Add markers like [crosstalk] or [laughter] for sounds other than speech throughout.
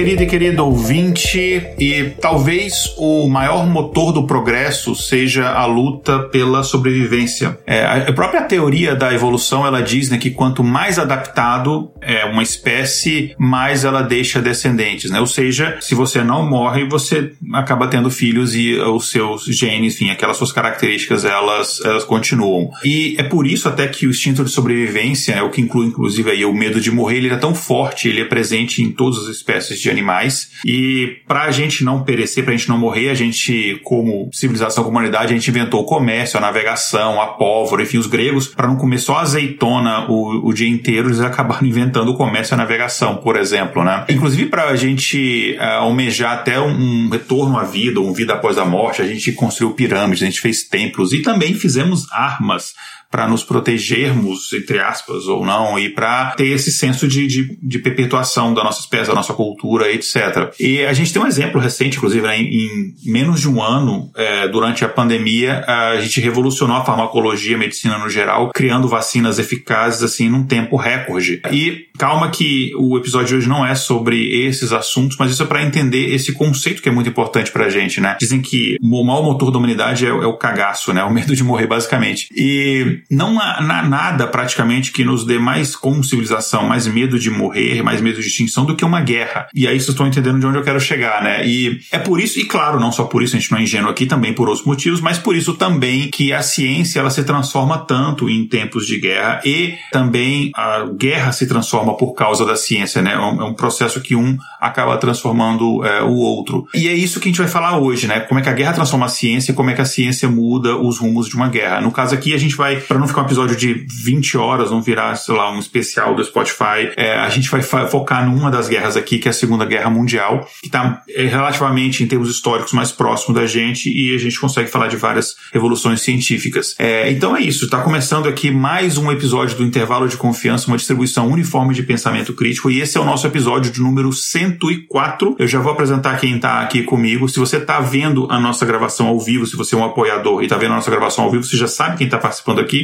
Bem, querido e querido ouvinte, e talvez o maior motor do progresso seja a luta pela sobrevivência. É, a própria teoria da evolução ela diz né, que quanto mais adaptado é uma espécie, mais ela deixa descendentes, né? Ou seja, se você não morre, você acaba tendo filhos e os seus genes, enfim, aquelas suas características, elas, elas continuam. E é por isso até que o instinto de sobrevivência, é o que inclui inclusive aí o medo de morrer, ele é tão forte, ele é presente em todas as espécies de animais. E para a gente não perecer, para a gente não morrer, a gente, como civilização, comunidade, a gente inventou o comércio, a navegação, a pólvora, enfim, os gregos, para não comer só azeitona o, o dia inteiro, eles acabaram [laughs] inventando o comércio e a navegação, por exemplo, né? Inclusive para a gente uh, almejar até um, um retorno à vida, um vida após a morte, a gente construiu pirâmides, a gente fez templos e também fizemos armas para nos protegermos, entre aspas, ou não, e para ter esse senso de, de, de, perpetuação da nossa espécie, da nossa cultura, etc. E a gente tem um exemplo recente, inclusive, né, em, em, menos de um ano, é, durante a pandemia, a gente revolucionou a farmacologia, a medicina no geral, criando vacinas eficazes, assim, num tempo recorde. E calma que o episódio de hoje não é sobre esses assuntos, mas isso é para entender esse conceito que é muito importante pra gente, né? Dizem que o maior motor da humanidade é, é o cagaço, né? O medo de morrer, basicamente. E não há, nada praticamente que nos dê mais, como civilização, mais medo de morrer, mais medo de extinção do que uma guerra. E aí vocês estão entendendo de onde eu quero chegar, né? E é por isso, e claro, não só por isso, a gente não é ingênuo aqui, também por outros motivos, mas por isso também que a ciência ela se transforma tanto em tempos de guerra e também a guerra se transforma por causa da ciência, né? É um, é processo que um acaba transformando é, o outro. E é isso que a gente vai falar hoje, né? Como é que a guerra transforma a ciência e como é que a ciência muda os rumos de uma guerra. No caso aqui, a gente vai, para não ficar um episódio de 20 horas, não virar, sei lá, um especial do Spotify, é, a gente vai focar numa das guerras aqui, que é a Segunda Guerra Mundial, que está é, relativamente, em termos históricos, mais próximo da gente e a gente consegue falar de várias revoluções científicas. É, então é isso, está começando aqui mais um episódio do Intervalo de Confiança, uma distribuição uniforme de pensamento crítico, e esse é o nosso episódio de número 104. Eu já vou apresentar quem está aqui comigo. Se você está vendo a nossa gravação ao vivo, se você é um apoiador e está vendo a nossa gravação ao vivo, você já sabe quem está participando aqui.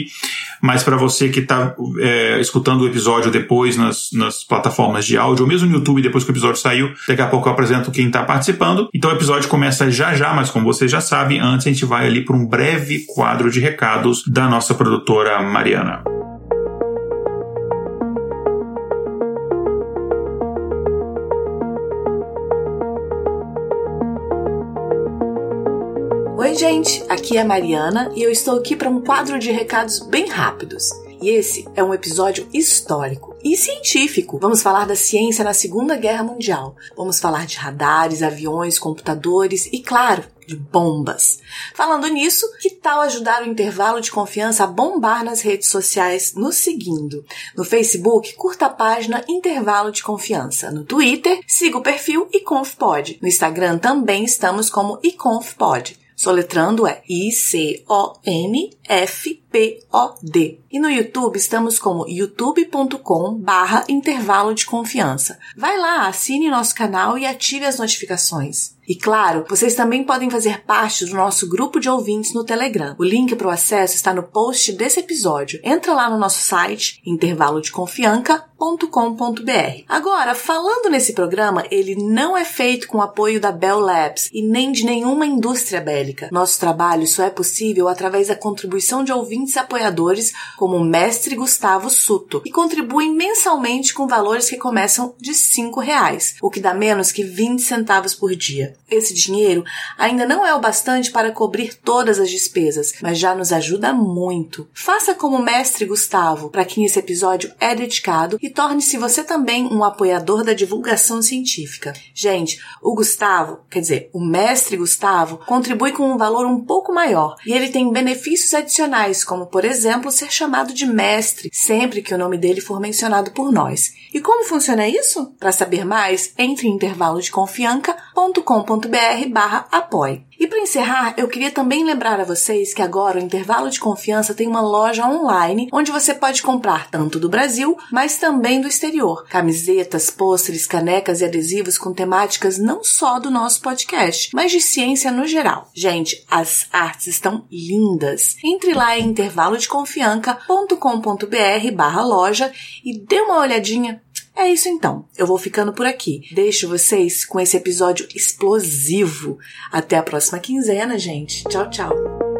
Mas para você que está é, escutando o episódio depois nas, nas plataformas de áudio, ou mesmo no YouTube depois que o episódio saiu, daqui a pouco eu apresento quem está participando. Então o episódio começa já já, mas como você já sabe, antes a gente vai ali para um breve quadro de recados da nossa produtora Mariana. Oi, gente, aqui é a Mariana e eu estou aqui para um quadro de recados bem rápidos. E esse é um episódio histórico e científico. Vamos falar da ciência na Segunda Guerra Mundial. Vamos falar de radares, aviões, computadores e, claro, de bombas. Falando nisso, que tal ajudar o intervalo de confiança a bombar nas redes sociais nos seguindo? No Facebook, curta a página Intervalo de Confiança. No Twitter, siga o perfil iconfpod. No Instagram também estamos como iconfpod. Soletrando é I-C-O-N-F-P-O-D. E no YouTube estamos como youtube.com barra intervalo de confiança. Vai lá, assine nosso canal e ative as notificações. E claro, vocês também podem fazer parte do nosso grupo de ouvintes no Telegram. O link para o acesso está no post desse episódio. Entra lá no nosso site intervalodeconfianca.com.br. Agora, falando nesse programa, ele não é feito com apoio da Bell Labs e nem de nenhuma indústria bélica. Nosso trabalho só é possível através da contribuição de ouvintes apoiadores como o mestre Gustavo Suto, que contribuem mensalmente com valores que começam de R$ reais, o que dá menos que 20 centavos por dia. Esse dinheiro ainda não é o bastante para cobrir todas as despesas, mas já nos ajuda muito. Faça como o mestre Gustavo, para quem esse episódio é dedicado, e torne-se você também um apoiador da divulgação científica. Gente, o Gustavo, quer dizer, o mestre Gustavo, contribui com um valor um pouco maior e ele tem benefícios adicionais, como por exemplo ser chamado de mestre sempre que o nome dele for mencionado por nós. E como funciona isso? Para saber mais, entre em intervalodeconfianca.com.br barra apoie. E para encerrar, eu queria também lembrar a vocês que agora o Intervalo de Confiança tem uma loja online onde você pode comprar tanto do Brasil, mas também do exterior. Camisetas, pôsteres, canecas e adesivos com temáticas não só do nosso podcast, mas de ciência no geral. Gente, as artes estão lindas. Entre lá em intervalodeconfianca.com.br barra loja e dê uma olhadinha é isso então. Eu vou ficando por aqui. Deixo vocês com esse episódio explosivo. Até a próxima quinzena, gente. Tchau, tchau.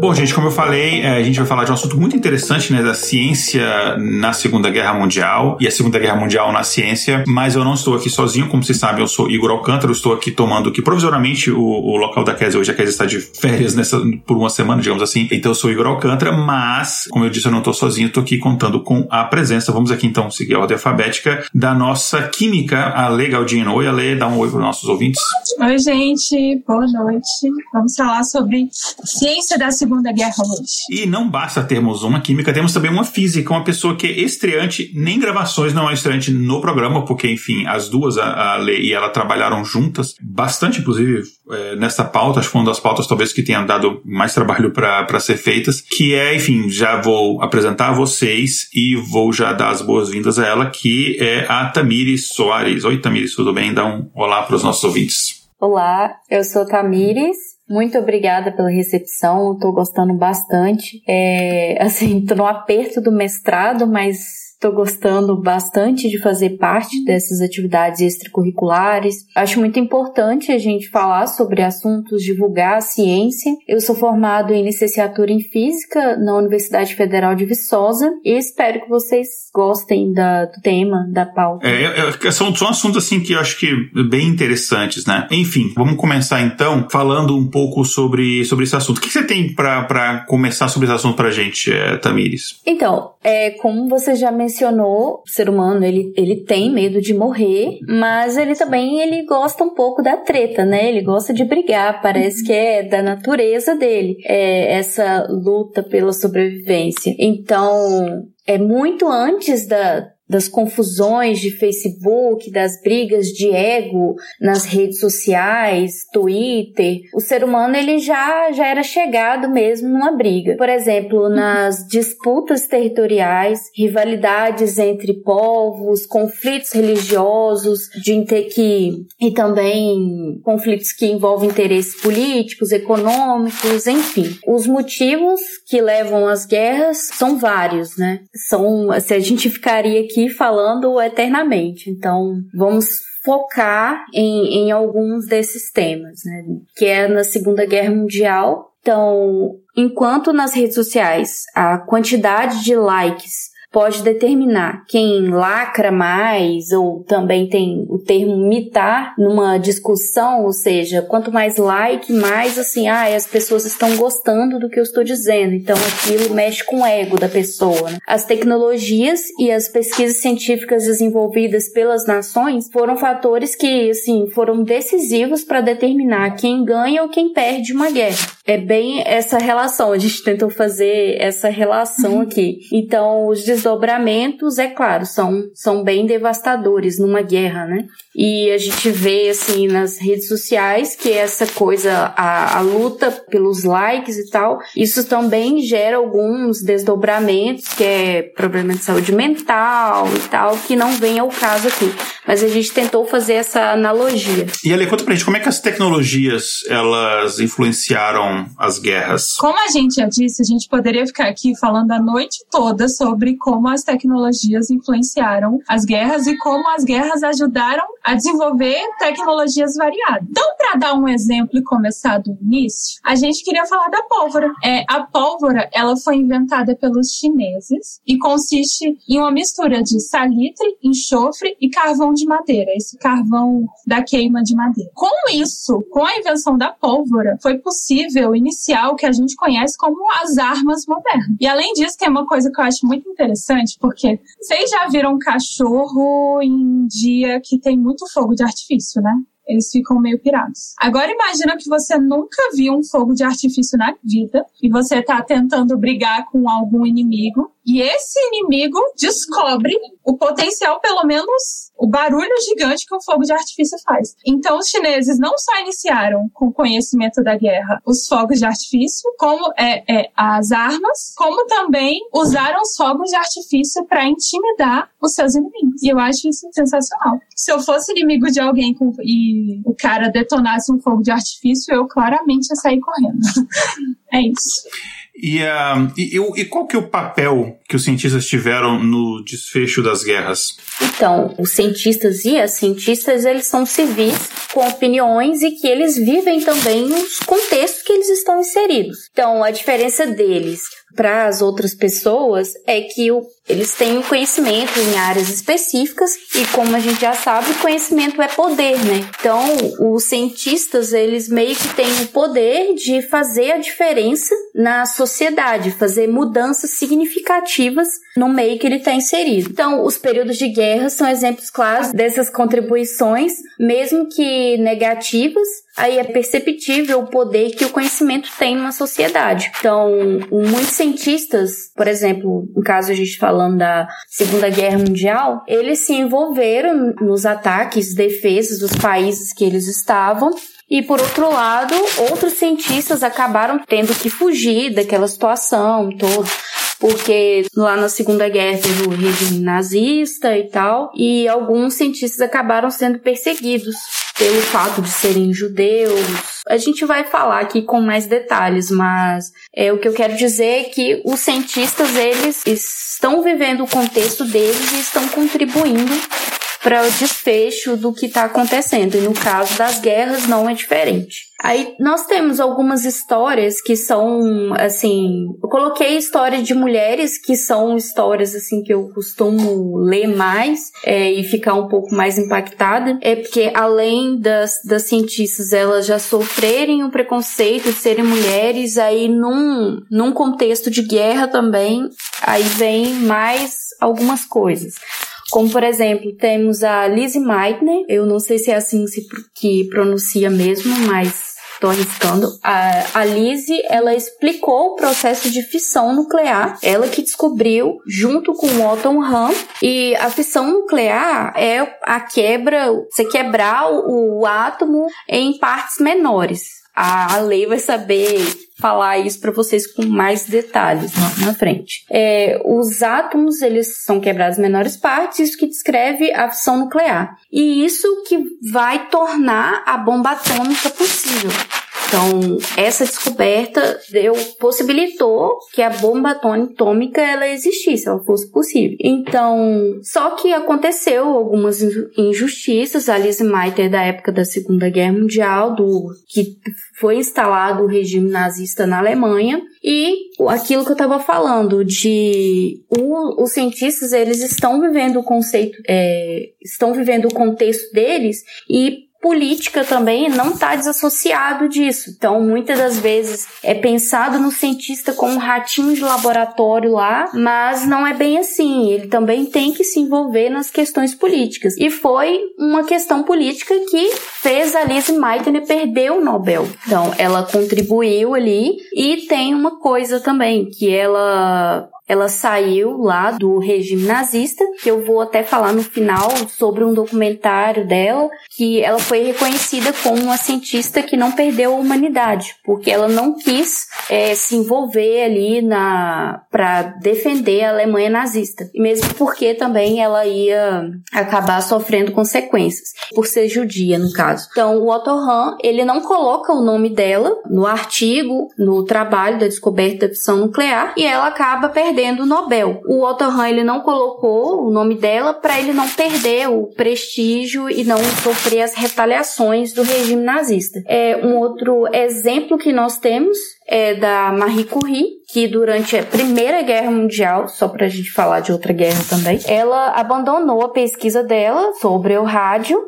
Bom, gente, como eu falei, é, a gente vai falar de um assunto muito interessante, né, da ciência na Segunda Guerra Mundial. E a Segunda Guerra Mundial na ciência, mas eu não estou aqui sozinho, como vocês sabem, eu sou Igor Alcântara, eu estou aqui tomando aqui provisoriamente o, o local da Kézia, hoje. A Kézia está de férias nessa, por uma semana, digamos assim, então eu sou Igor Alcântara, mas, como eu disse, eu não estou sozinho, estou aqui contando com a presença, vamos aqui então seguir a ordem alfabética, da nossa química, a Lê Galdino. Oi, Ale, dá um oi para os nossos ouvintes. Oi, gente, boa noite. Vamos falar sobre ciência da Segunda Segunda Guerra hoje. E não basta termos uma química, temos também uma física, uma pessoa que é estreante, nem gravações não é estreante no programa, porque, enfim, as duas, a, a Lê e ela, trabalharam juntas, bastante, inclusive, é, nessa pauta, acho que foi uma das pautas talvez que tenha dado mais trabalho para ser feitas, que é, enfim, já vou apresentar a vocês e vou já dar as boas-vindas a ela, que é a Tamires Soares. Oi, Tamires, tudo bem? Dá um olá para os nossos ouvintes. Olá, eu sou Tamires, muito obrigada pela recepção, estou gostando bastante. É, assim, tô no aperto do mestrado, mas Estou gostando bastante de fazer parte dessas atividades extracurriculares. Acho muito importante a gente falar sobre assuntos, divulgar a ciência. Eu sou formado em licenciatura em Física na Universidade Federal de Viçosa e espero que vocês gostem da, do tema, da pauta. É, é, são, são assuntos assim que eu acho que bem interessantes, né? Enfim, vamos começar então falando um pouco sobre, sobre esse assunto. O que você tem para começar sobre esse assunto para a gente, é, Tamires? Então, é, como você já mencionou, mencionou, o ser humano ele, ele tem medo de morrer, mas ele também ele gosta um pouco da treta, né? Ele gosta de brigar, parece que é da natureza dele, é essa luta pela sobrevivência. Então, é muito antes da, das confusões de Facebook, das brigas de ego nas redes sociais, Twitter, o ser humano ele já, já era chegado mesmo numa briga. Por exemplo, nas disputas territoriais, rivalidades entre povos, conflitos religiosos, de ter que e também conflitos que envolvem interesses políticos, econômicos, enfim. Os motivos que levam às guerras são vários, né? São, se a gente ficaria aqui aqui falando eternamente. Então, vamos focar em, em alguns desses temas, né? Que é na Segunda Guerra Mundial. Então, enquanto nas redes sociais a quantidade de likes pode determinar quem lacra mais, ou também tem o termo mitar numa discussão, ou seja, quanto mais like, mais assim, ah, as pessoas estão gostando do que eu estou dizendo. Então aquilo mexe com o ego da pessoa. Né? As tecnologias e as pesquisas científicas desenvolvidas pelas nações foram fatores que, assim, foram decisivos para determinar quem ganha ou quem perde uma guerra. É bem essa relação, a gente tentou fazer essa relação uhum. aqui. Então, os desdobramentos, é claro, são, são bem devastadores numa guerra, né? E a gente vê, assim, nas redes sociais que essa coisa, a, a luta pelos likes e tal, isso também gera alguns desdobramentos, que é problema de saúde mental e tal, que não vem ao caso aqui. Mas a gente tentou fazer essa analogia. E Ale, conta pra gente, como é que as tecnologias, elas influenciaram as guerras? Como a gente já disse, a gente poderia ficar aqui falando a noite toda sobre como as tecnologias influenciaram as guerras e como as guerras ajudaram a desenvolver tecnologias variadas. Então, para dar um exemplo e começar do início, a gente queria falar da pólvora. É, a pólvora, ela foi inventada pelos chineses e consiste em uma mistura de salitre, enxofre e carvão de madeira, esse carvão da queima de madeira. Com isso, com a invenção da pólvora, foi possível iniciar o que a gente conhece como as armas modernas. E além disso, tem uma coisa que eu acho muito interessante, porque vocês já viram um cachorro em dia que tem muito fogo de artifício, né? eles ficam meio pirados. Agora imagina que você nunca viu um fogo de artifício na vida e você tá tentando brigar com algum inimigo e esse inimigo descobre o potencial, pelo menos o barulho gigante que um fogo de artifício faz. Então os chineses não só iniciaram com o conhecimento da guerra os fogos de artifício, como é, é as armas, como também usaram os fogos de artifício para intimidar os seus inimigos. E eu acho isso sensacional. Se eu fosse inimigo de alguém com, e o cara detonasse um fogo de artifício, eu claramente ia sair correndo. [laughs] é isso. E, uh, e, e, qual que é o papel que os cientistas tiveram no desfecho das guerras? Então, os cientistas e as cientistas, eles são civis com opiniões e que eles vivem também os contextos que eles estão inseridos. Então, a diferença deles para as outras pessoas é que o, eles têm conhecimento em áreas específicas e como a gente já sabe, conhecimento é poder, né? Então, os cientistas, eles meio que têm o poder de fazer a diferença na sociedade, fazer mudanças significativas no meio que ele está inserido. Então, os períodos de guerra são exemplos claros dessas contribuições, mesmo que negativas, aí é perceptível o poder que o conhecimento tem numa sociedade. Então, muitos cientistas, por exemplo, no caso a gente falando da Segunda Guerra Mundial, eles se envolveram nos ataques, defesas dos países que eles estavam e por outro lado, outros cientistas acabaram tendo que fugir daquela situação toda porque lá na Segunda Guerra teve o regime nazista e tal, e alguns cientistas acabaram sendo perseguidos pelo fato de serem judeus. A gente vai falar aqui com mais detalhes, mas é o que eu quero dizer é que os cientistas eles estão vivendo o contexto deles e estão contribuindo para o desfecho do que está acontecendo. E no caso das guerras não é diferente. Aí nós temos algumas histórias que são assim, eu coloquei histórias de mulheres que são histórias assim que eu costumo ler mais é, e ficar um pouco mais impactada, é porque além das, das cientistas elas já sofrerem o preconceito de serem mulheres, aí num, num contexto de guerra também, aí vem mais algumas coisas. Como, por exemplo, temos a Lizzie Meitner, eu não sei se é assim que pronuncia mesmo, mas estou arriscando. A, a Lizzie, ela explicou o processo de fissão nuclear, ela que descobriu junto com o Otto Hahn, e a fissão nuclear é a quebra, você quebrar o, o átomo em partes menores. A, a lei vai saber falar isso para vocês com mais detalhes na, na frente. É, os átomos eles são quebrados em menores partes, isso que descreve a fissão nuclear. E isso que vai tornar a bomba atômica possível. Então, essa descoberta deu, possibilitou que a bomba atômica ela existisse, ela fosse possível. Então, só que aconteceu algumas injustiças. A Lise Meitner, da época da Segunda Guerra Mundial, do que foi instalado o regime nazista na Alemanha, e aquilo que eu estava falando de o, os cientistas eles estão vivendo o conceito, é, estão vivendo o contexto deles e política também não está desassociado disso. Então, muitas das vezes é pensado no cientista como um ratinho de laboratório lá, mas não é bem assim. Ele também tem que se envolver nas questões políticas. E foi uma questão política que fez a Lise Meitner perder o Nobel. Então, ela contribuiu ali e tem uma coisa também que ela ela saiu lá do regime nazista, que eu vou até falar no final sobre um documentário dela, que ela foi reconhecida como uma cientista que não perdeu a humanidade, porque ela não quis é, se envolver ali na para defender a Alemanha nazista, e mesmo porque também ela ia acabar sofrendo consequências por ser judia no caso. Então o Otto Hahn ele não coloca o nome dela no artigo, no trabalho da descoberta da fissão nuclear, e ela acaba perdendo perdendo o Nobel. O Otto Hahn ele não colocou o nome dela para ele não perder o prestígio e não sofrer as retaliações do regime nazista. É um outro exemplo que nós temos é da Marie Curie, que durante a Primeira Guerra Mundial, só para a gente falar de outra guerra também, ela abandonou a pesquisa dela sobre o rádio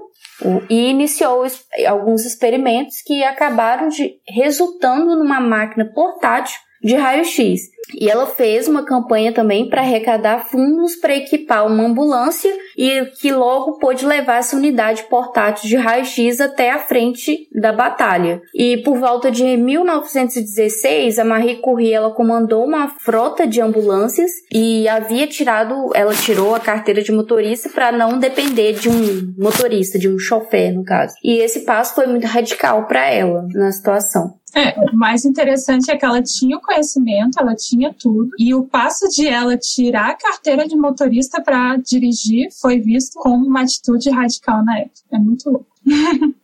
e iniciou alguns experimentos que acabaram de resultando numa máquina portátil de raio-x. E ela fez uma campanha também para arrecadar fundos para equipar uma ambulância e que logo pôde levar essa unidade portátil de raio-x até a frente da batalha. E por volta de 1916, a Marie Curie ela comandou uma frota de ambulâncias e havia tirado, ela tirou a carteira de motorista para não depender de um motorista, de um chofer no caso. E esse passo foi muito radical para ela na situação. É, o mais interessante é que ela tinha o conhecimento, ela tinha tudo, e o passo de ela tirar a carteira de motorista para dirigir foi visto como uma atitude radical na época. É muito louco.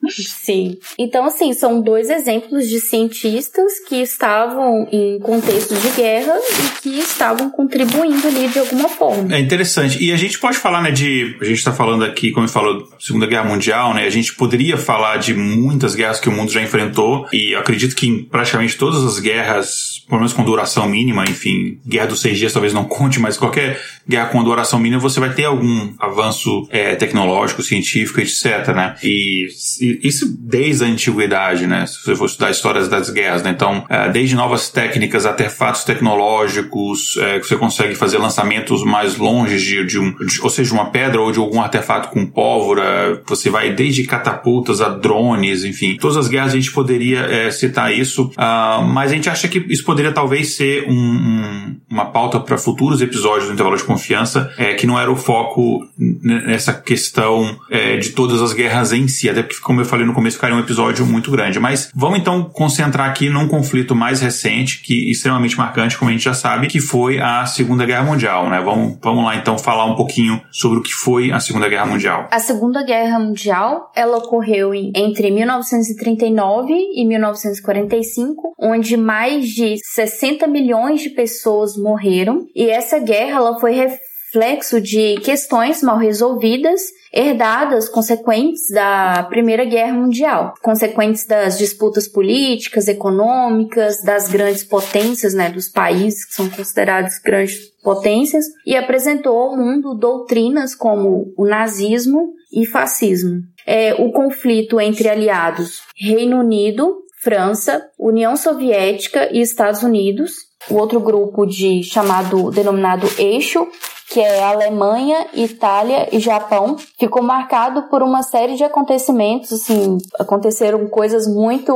Sim. Então, assim, são dois exemplos de cientistas que estavam em contextos de guerra e que estavam contribuindo ali de alguma forma. É interessante. E a gente pode falar, né, de. A gente está falando aqui, como eu Segunda Guerra Mundial, né? A gente poderia falar de muitas guerras que o mundo já enfrentou. E acredito que em praticamente todas as guerras, pelo menos com duração mínima, enfim, guerra dos seis dias talvez não conte, mas qualquer guerra com duração mínima, você vai ter algum avanço é, tecnológico, científico, etc, né? E, isso desde a antiguidade, né? Se você for estudar histórias das guerras, né? Então, é, desde novas técnicas, artefatos tecnológicos, é, que você consegue fazer lançamentos mais longe de, de um, de, ou seja, uma pedra ou de algum artefato com pólvora, você vai desde catapultas a drones, enfim. Todas as guerras a gente poderia é, citar isso, uh, mas a gente acha que isso poderia talvez ser um, um, uma pauta para futuros episódios do Intervalo de Confiança, é, que não era o foco nessa questão é, de todas as guerras em si, até porque, como eu falei no começo, ficaria um episódio muito grande. Mas vamos então concentrar aqui num conflito mais recente, que extremamente marcante, como a gente já sabe, que foi a Segunda Guerra Mundial, né? Vamos, vamos lá então falar um pouquinho sobre o que foi a Segunda Guerra Mundial. A Segunda Guerra Mundial, ela ocorreu em, entre 1939 e 1945, onde mais de 60 milhões de pessoas morreram, e essa guerra ela foi reflexo de questões mal resolvidas herdadas consequentes da Primeira Guerra Mundial, consequentes das disputas políticas, econômicas, das grandes potências, né, dos países que são considerados grandes potências, e apresentou ao mundo doutrinas como o nazismo e fascismo. É, o conflito entre aliados Reino Unido, França, União Soviética e Estados Unidos, o outro grupo de chamado denominado eixo que é Alemanha, Itália e Japão, ficou marcado por uma série de acontecimentos, assim, aconteceram coisas muito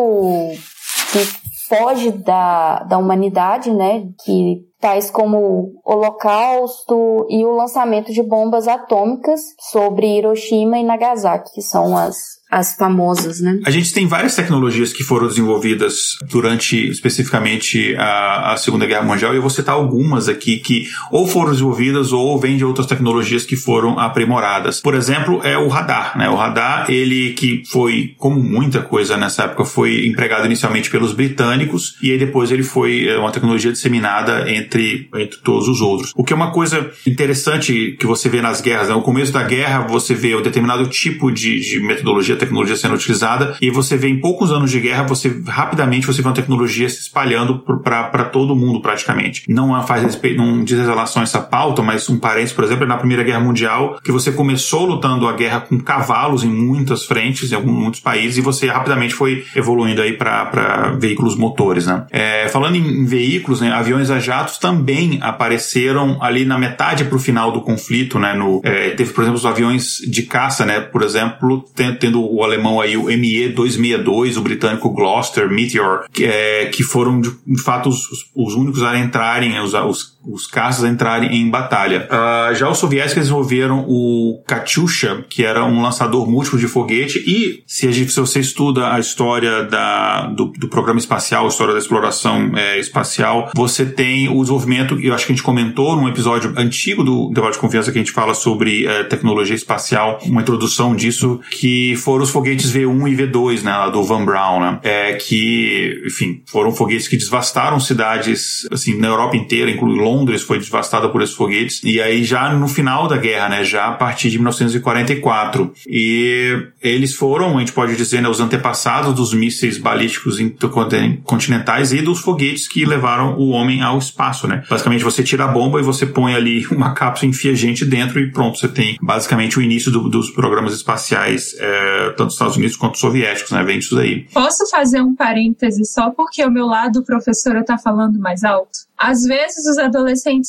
que foge da, da humanidade, né, que tais como o Holocausto e o lançamento de bombas atômicas sobre Hiroshima e Nagasaki, que são as as famosas, né? A gente tem várias tecnologias que foram desenvolvidas durante especificamente a, a, Segunda Guerra Mundial e eu vou citar algumas aqui que ou foram desenvolvidas ou vêm de outras tecnologias que foram aprimoradas. Por exemplo, é o radar, né? O radar, ele que foi, como muita coisa nessa época, foi empregado inicialmente pelos britânicos e aí depois ele foi é, uma tecnologia disseminada entre, entre todos os outros. O que é uma coisa interessante que você vê nas guerras, né? No começo da guerra você vê um determinado tipo de, de metodologia tecnologia sendo utilizada e você vê em poucos anos de guerra, você rapidamente você vê uma tecnologia se espalhando para todo mundo praticamente. Não faz respeito, não diz relação a essa pauta, mas um parênteses, por exemplo, é na Primeira Guerra Mundial, que você começou lutando a guerra com cavalos em muitas frentes, em alguns muitos países, e você rapidamente foi evoluindo aí para veículos motores, né? É, falando em, em veículos, né, aviões a jatos também apareceram ali na metade para o final do conflito, né? No, é, teve, por exemplo, os aviões de caça, né? Por exemplo, tendo o alemão aí, o ME-262, o britânico Gloucester, Meteor, que, é, que foram de, de fato os, os, únicos a entrarem, os, os, os caças entrarem em batalha. Uh, já os soviéticos desenvolveram o Katyusha, que era um lançador múltiplo de foguete, e se, a gente, se você estuda a história da, do, do programa espacial, a história da exploração é, espacial, você tem o desenvolvimento, eu acho que a gente comentou num episódio antigo do debate de confiança que a gente fala sobre é, tecnologia espacial, uma introdução disso, que foram os foguetes V1 e V2, né, do Van Braun, né, é, que, enfim, foram foguetes que devastaram cidades, assim, na Europa inteira, incluindo Londres foi devastada por esses foguetes. E aí já no final da guerra, né, já a partir de 1944. E eles foram, a gente pode dizer, né, os antepassados dos mísseis balísticos intercontinentais e dos foguetes que levaram o homem ao espaço, né? Basicamente você tira a bomba e você põe ali [laughs] uma cápsula, enfia gente dentro e pronto, você tem basicamente o início do, dos programas espaciais, é, tanto dos Estados Unidos quanto soviéticos, né? Vem disso daí. Posso fazer um parêntese só porque o meu lado professora está falando mais alto? Às vezes os adolescentes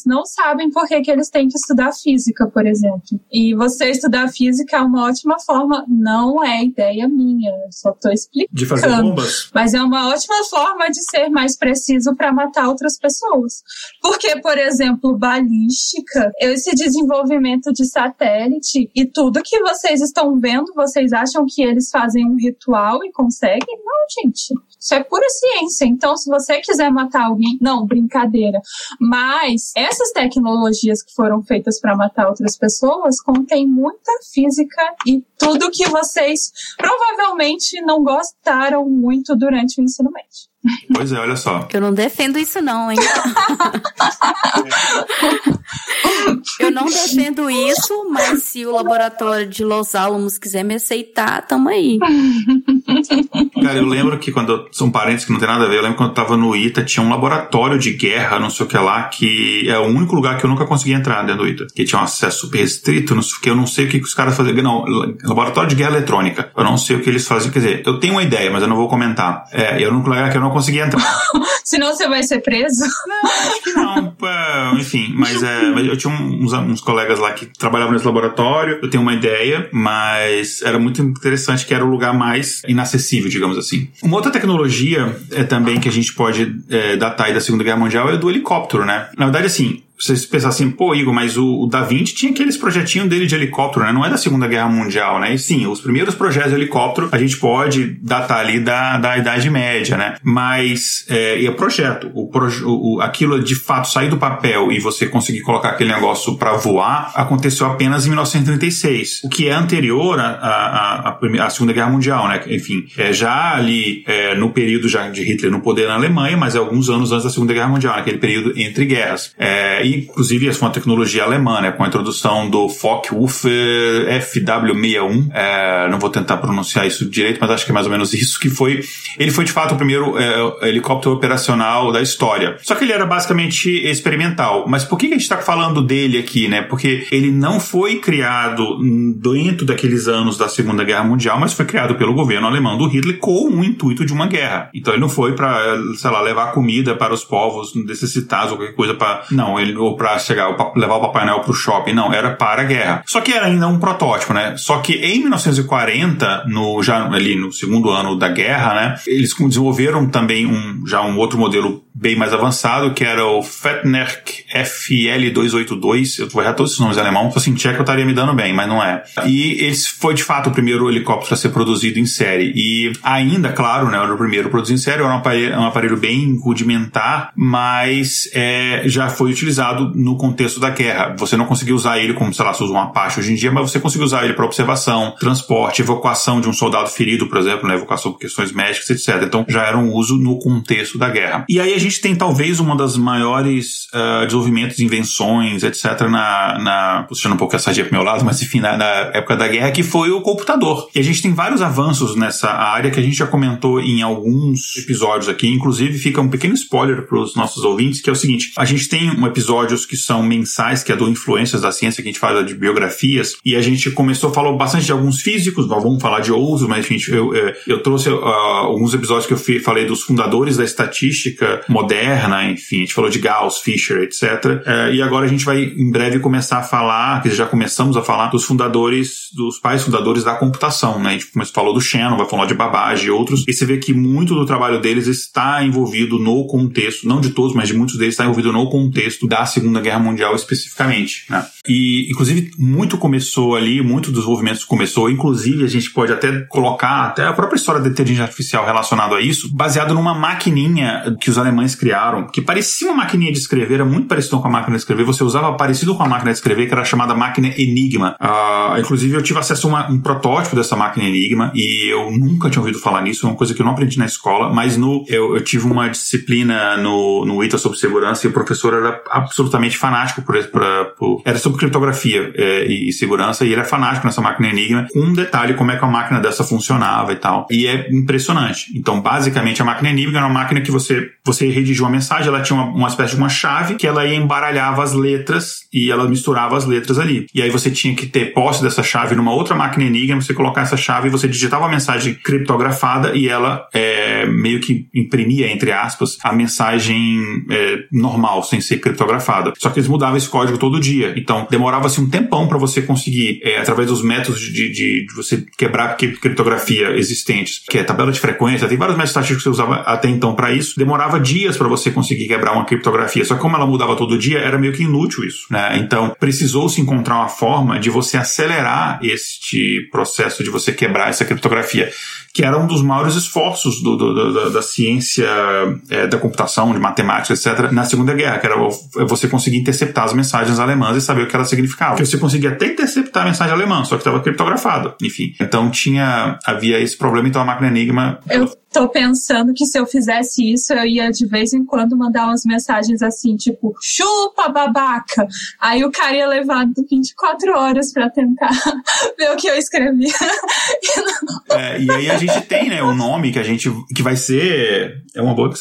não sabem por que, que eles têm que estudar física, por exemplo. E você estudar física é uma ótima forma, não é ideia minha, só estou explicando. De fazer bombas? Mas é uma ótima forma de ser mais preciso para matar outras pessoas. Porque, por exemplo, balística, esse desenvolvimento de satélite e tudo que vocês estão vendo, vocês acham que eles fazem um ritual e conseguem? Não, gente. Isso é pura ciência. Então, se você quiser matar alguém, não, brincadeira. Mas essas tecnologias que foram feitas para matar outras pessoas contêm muita física e tudo que vocês provavelmente não gostaram muito durante o ensino médio. Pois é, olha só. Eu não defendo isso não, hein? eu não defendo isso, mas se o laboratório de Los Alamos quiser me aceitar, tamo aí. Cara, eu lembro que quando. São parentes que não tem nada a ver. Eu lembro quando eu tava no ITA, tinha um laboratório de guerra, não sei o que lá, que é o único lugar que eu nunca consegui entrar dentro do ITA. Que tinha um acesso super restrito, não sei, que eu não sei o que, que os caras faziam. Não, laboratório de guerra eletrônica. Eu não sei o que eles faziam. Quer dizer, eu tenho uma ideia, mas eu não vou comentar. É, o único lugar que eu não consegui entrar. [laughs] Senão você vai ser preso? Não, acho que não. Enfim, [laughs] mas, é, eu tinha uns, uns colegas lá que trabalhavam nesse laboratório. Eu tenho uma ideia, mas era muito interessante que era o lugar mais inacessível, digamos assim. Uma outra tecnologia é, também que a gente pode é, datar aí da Segunda Guerra Mundial é do helicóptero, né? Na verdade, assim, vocês pensam assim, pô, Igor, mas o, o Da Vinci tinha aqueles projetinhos dele de helicóptero, né? Não é da Segunda Guerra Mundial, né? E sim, os primeiros projetos de helicóptero a gente pode datar ali da, da Idade Média, né? Mas, é, o projeto, o, o, aquilo de fato sair do papel e você conseguir colocar aquele negócio para voar, aconteceu apenas em 1936, o que é anterior à, à Segunda Guerra Mundial, né? Enfim, é já ali é, no período já de Hitler no poder na Alemanha, mas é alguns anos antes da Segunda Guerra Mundial, aquele período entre guerras. É, inclusive essa foi uma tecnologia alemã, né, com a introdução do Focke-Wulf FW61, é, não vou tentar pronunciar isso direito, mas acho que é mais ou menos isso que foi. Ele foi de fato o primeiro é, helicóptero operacional da história. Só que ele era basicamente experimental. Mas por que a gente está falando dele aqui, né? Porque ele não foi criado dentro daqueles anos da Segunda Guerra Mundial, mas foi criado pelo governo alemão do Hitler com o intuito de uma guerra. Então ele não foi para, sei lá, levar comida para os povos necessitados ou qualquer coisa para. Não, ele ou para chegar, levar o Papai Noel pro shopping, não, era para a guerra. Só que era ainda um protótipo, né? Só que em 1940, no, já ali no segundo ano da guerra, né, eles desenvolveram também um, já um outro modelo bem mais avançado, que era o Fettnerk FL282. Eu vou errar todos esses nomes em alemão, se fosse em tcheco eu estaria me dando bem, mas não é. E esse foi de fato o primeiro helicóptero a ser produzido em série. E ainda, claro, né, era o primeiro produzido em série, era um aparelho, um aparelho bem rudimentar, mas é, já foi utilizado no contexto da guerra. Você não conseguiu usar ele como, sei lá, se usa um Apache hoje em dia, mas você conseguiu usar ele para observação, transporte, evacuação de um soldado ferido, por exemplo, né, evacuação por questões médicas, etc. Então já era um uso no contexto da guerra. E aí a gente tem talvez uma das maiores uh, desenvolvimentos, invenções, etc., na, na puxando um pouco a sardinha pro meu lado, mas enfim, na, na, época da guerra, que foi o computador. E a gente tem vários avanços nessa área que a gente já comentou em alguns episódios aqui, inclusive fica um pequeno spoiler para os nossos ouvintes, que é o seguinte: a gente tem um episódios que são mensais, que é do Influências da Ciência, que a gente fala de biografias, e a gente começou a falar bastante de alguns físicos, vamos falar de outros, mas enfim, eu, eu, eu trouxe uh, alguns episódios que eu falei dos fundadores da estatística enfim, a gente falou de Gauss, Fischer, etc. É, e agora a gente vai em breve começar a falar, que já começamos a falar, dos fundadores, dos pais fundadores da computação, né? A gente falou do Shannon, vai falar de Babbage e outros, e você vê que muito do trabalho deles está envolvido no contexto, não de todos, mas de muitos deles está envolvido no contexto da Segunda Guerra Mundial especificamente, né? E, inclusive, muito começou ali, muito dos movimentos começou, inclusive a gente pode até colocar até a própria história da inteligência artificial relacionada a isso, baseado numa maquininha que os alemães criaram, que parecia uma maquininha de escrever, era muito parecido com a máquina de escrever. Você usava parecido com a máquina de escrever, que era chamada máquina Enigma. Uh, inclusive, eu tive acesso a uma, um protótipo dessa máquina Enigma e eu nunca tinha ouvido falar nisso, é uma coisa que eu não aprendi na escola, mas no, eu, eu tive uma disciplina no, no ITA sobre segurança e o professor era absolutamente fanático por, por, por era sobre criptografia é, e, e, segurança e ele é fanático nessa máquina Enigma, com um detalhe como é que a máquina dessa funcionava e tal. E é impressionante. Então, basicamente, a máquina Enigma era uma máquina que você, você redigia uma mensagem, ela tinha uma, uma espécie de uma chave que ela embaralhava as letras e ela misturava as letras ali. E aí você tinha que ter posse dessa chave numa outra máquina Enigma, você colocar essa chave e você digitava a mensagem criptografada e ela é, meio que imprimia, entre aspas, a mensagem é, normal, sem ser criptografada. Só que eles mudavam esse código todo dia. Então, demorava-se um tempão para você conseguir, é, através dos métodos de, de, de, você quebrar criptografia existentes, que é tabela de frequência, tem vários métodos estatísticos que você usava até então para isso. Demorava dias para você conseguir quebrar uma criptografia. Só que como ela mudava todo dia, era meio que inútil isso, né? Então, precisou-se encontrar uma forma de você acelerar este processo de você quebrar essa criptografia que era um dos maiores esforços do, do, do, da, da, ciência é, da computação, de matemática, etc., na Segunda Guerra, que era você conseguir interceptar as mensagens alemãs e saber o que elas significavam. Porque você conseguia até interceptar a mensagem alemã, só que estava criptografado. Enfim, então tinha havia esse problema, então a máquina Enigma... Eu tô pensando que se eu fizesse isso, eu ia de vez em quando mandar umas mensagens assim, tipo, chupa babaca. Aí o cara ia levar 24 horas para tentar [laughs] ver o que eu escrevi. [laughs] é, e aí a gente tem, né, um nome que a gente, que vai ser, é uma boa que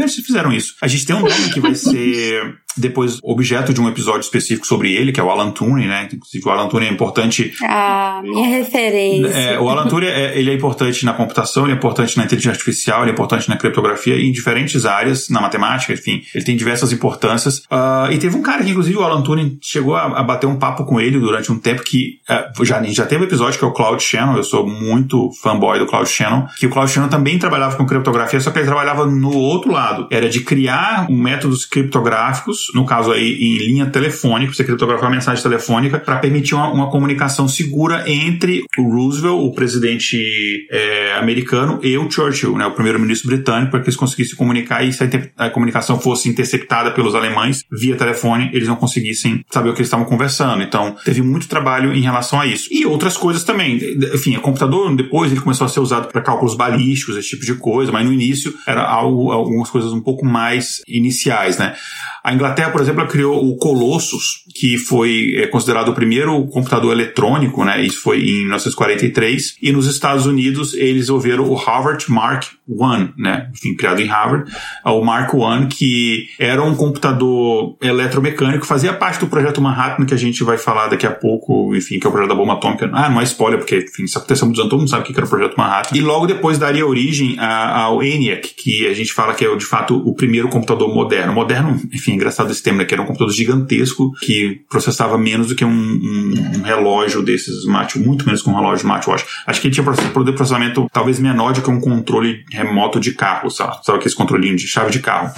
eles fizeram isso. A gente tem um nome que vai ser depois objeto de um episódio específico sobre ele, que é o Alan Turing, né? Inclusive o Alan Turing é importante. Ah, minha referência. É, o Alan Turing é, ele é importante na computação, ele é importante na inteligência artificial, ele é importante na criptografia em diferentes áreas, na matemática, enfim, ele tem diversas importâncias. Uh, e teve um cara que, inclusive, o Alan Turing chegou a, a, bater um papo com ele durante um tempo que uh, já, já teve um episódio que é o Cloud Channel, eu sou muito fanboy do Cloud Channel, que o Cloud Channel também trabalhava com criptografia, só que ele trabalhava no outro lado, era de criar métodos criptográficos no caso aí em linha telefônica, você criptografar mensagem telefônica para permitir uma, uma, comunicação segura entre o Roosevelt, o presidente é, americano, e o Churchill, né, o primeiro-ministro britânico, para que eles conseguissem comunicar e se a, a, comunicação fosse interceptada pelos alemães via telefone, eles não conseguissem saber o que eles estavam conversando. Então, teve muito trabalho em relação a isso. E outras coisas também. Enfim, o computador depois ele começou a ser usado para cálculos balísticos, esse tipo de coisa, mas no início era algo, algumas coisas um pouco mais iniciais, né? A Inglaterra, por exemplo, criou o Colossus, que foi é, considerado o primeiro computador eletrônico, né? Isso foi em 1943. E nos Estados Unidos, eles desenvolveram o Harvard Mark I, né? Enfim, criado em Harvard. O Mark I, que era um computador eletromecânico, fazia parte do projeto Manhattan, que a gente vai falar daqui a pouco, enfim, que é o projeto da bomba atômica. Ah, não é spoiler, porque, enfim, isso aconteceu muitos anos, todo mundo sabe o que era o projeto Manhattan. E logo depois daria origem ao ENIAC, que a gente fala que é, de fato, o primeiro computador moderno. Moderno, enfim, engraçado esse termo, né? Que era um computador gigantesco que processava menos do que um, um, um relógio desses smart, muito menos que um relógio smartwatch. Acho que ele tinha poder de processamento talvez menor do que um controle remoto de carro, sabe? Sabe aquele controlinho de chave de carro.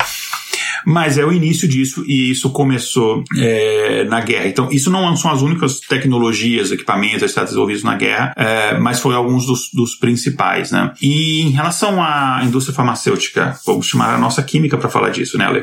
Mas é o início disso e isso começou é, na guerra. Então, isso não são as únicas tecnologias, equipamentos, etc., desenvolvidos na guerra, é, mas foi alguns dos, dos, principais, né? E em relação à indústria farmacêutica, vamos chamar a nossa química para falar disso, né, Ale?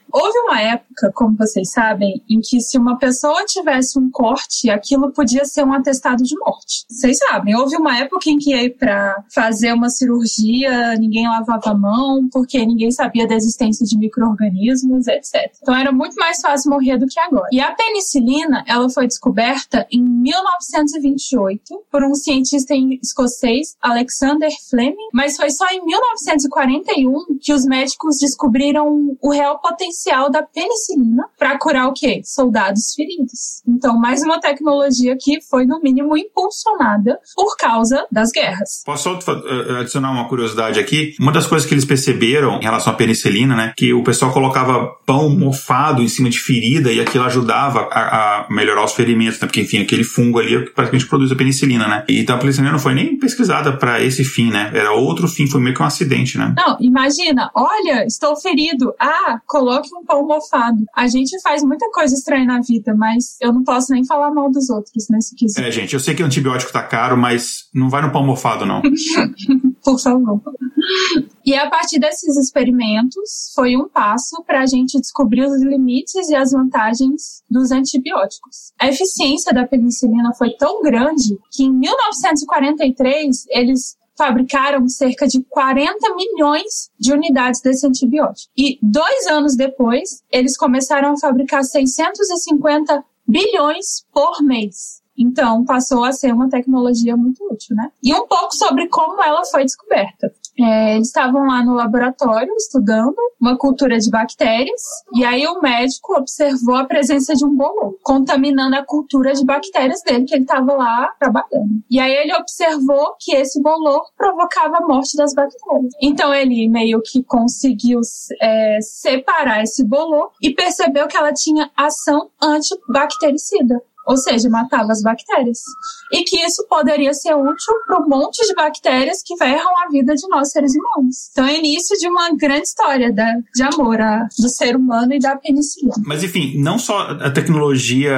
Houve uma época, como vocês sabem, em que se uma pessoa tivesse um corte, aquilo podia ser um atestado de morte. Vocês sabem, houve uma época em que para fazer uma cirurgia, ninguém lavava a mão, porque ninguém sabia da existência de micro-organismos, etc. Então era muito mais fácil morrer do que agora. E a penicilina, ela foi descoberta em 1928 por um cientista escocês, Alexander Fleming, mas foi só em 1941 que os médicos descobriram o real potencial da penicilina para curar o quê? Soldados feridos. Então, mais uma tecnologia que foi, no mínimo, impulsionada por causa das guerras. Posso só eh, adicionar uma curiosidade aqui? Uma das coisas que eles perceberam em relação à penicilina, né, que o pessoal colocava pão mofado em cima de ferida e aquilo ajudava a, a melhorar os ferimentos, né, porque, enfim, aquele fungo ali é que praticamente produz a penicilina, né? Então a penicilina não foi nem pesquisada para esse fim, né? Era outro fim, foi meio que um acidente, né? Não, imagina, olha, estou ferido. Ah, coloque um pão mofado. A gente faz muita coisa estranha na vida, mas eu não posso nem falar mal dos outros nesse quesito. É, gente, eu sei que o antibiótico tá caro, mas não vai no pão mofado, não. [laughs] Por favor. E a partir desses experimentos, foi um passo para a gente descobrir os limites e as vantagens dos antibióticos. A eficiência da penicilina foi tão grande que em 1943 eles fabricaram cerca de 40 milhões de unidades desse antibiótico. E dois anos depois, eles começaram a fabricar 650 bilhões por mês. Então, passou a ser uma tecnologia muito útil, né? E um pouco sobre como ela foi descoberta. É, eles estavam lá no laboratório estudando uma cultura de bactérias e aí o médico observou a presença de um bolor contaminando a cultura de bactérias dele que ele estava lá trabalhando. E aí ele observou que esse bolor provocava a morte das bactérias. Então ele meio que conseguiu é, separar esse bolor e percebeu que ela tinha ação antibactericida ou seja, matava as bactérias. E que isso poderia ser útil para um monte de bactérias que ferram a vida de nós seres humanos. Então é início de uma grande história da, de amor a, do ser humano e da penicilina. Mas enfim, não só a tecnologia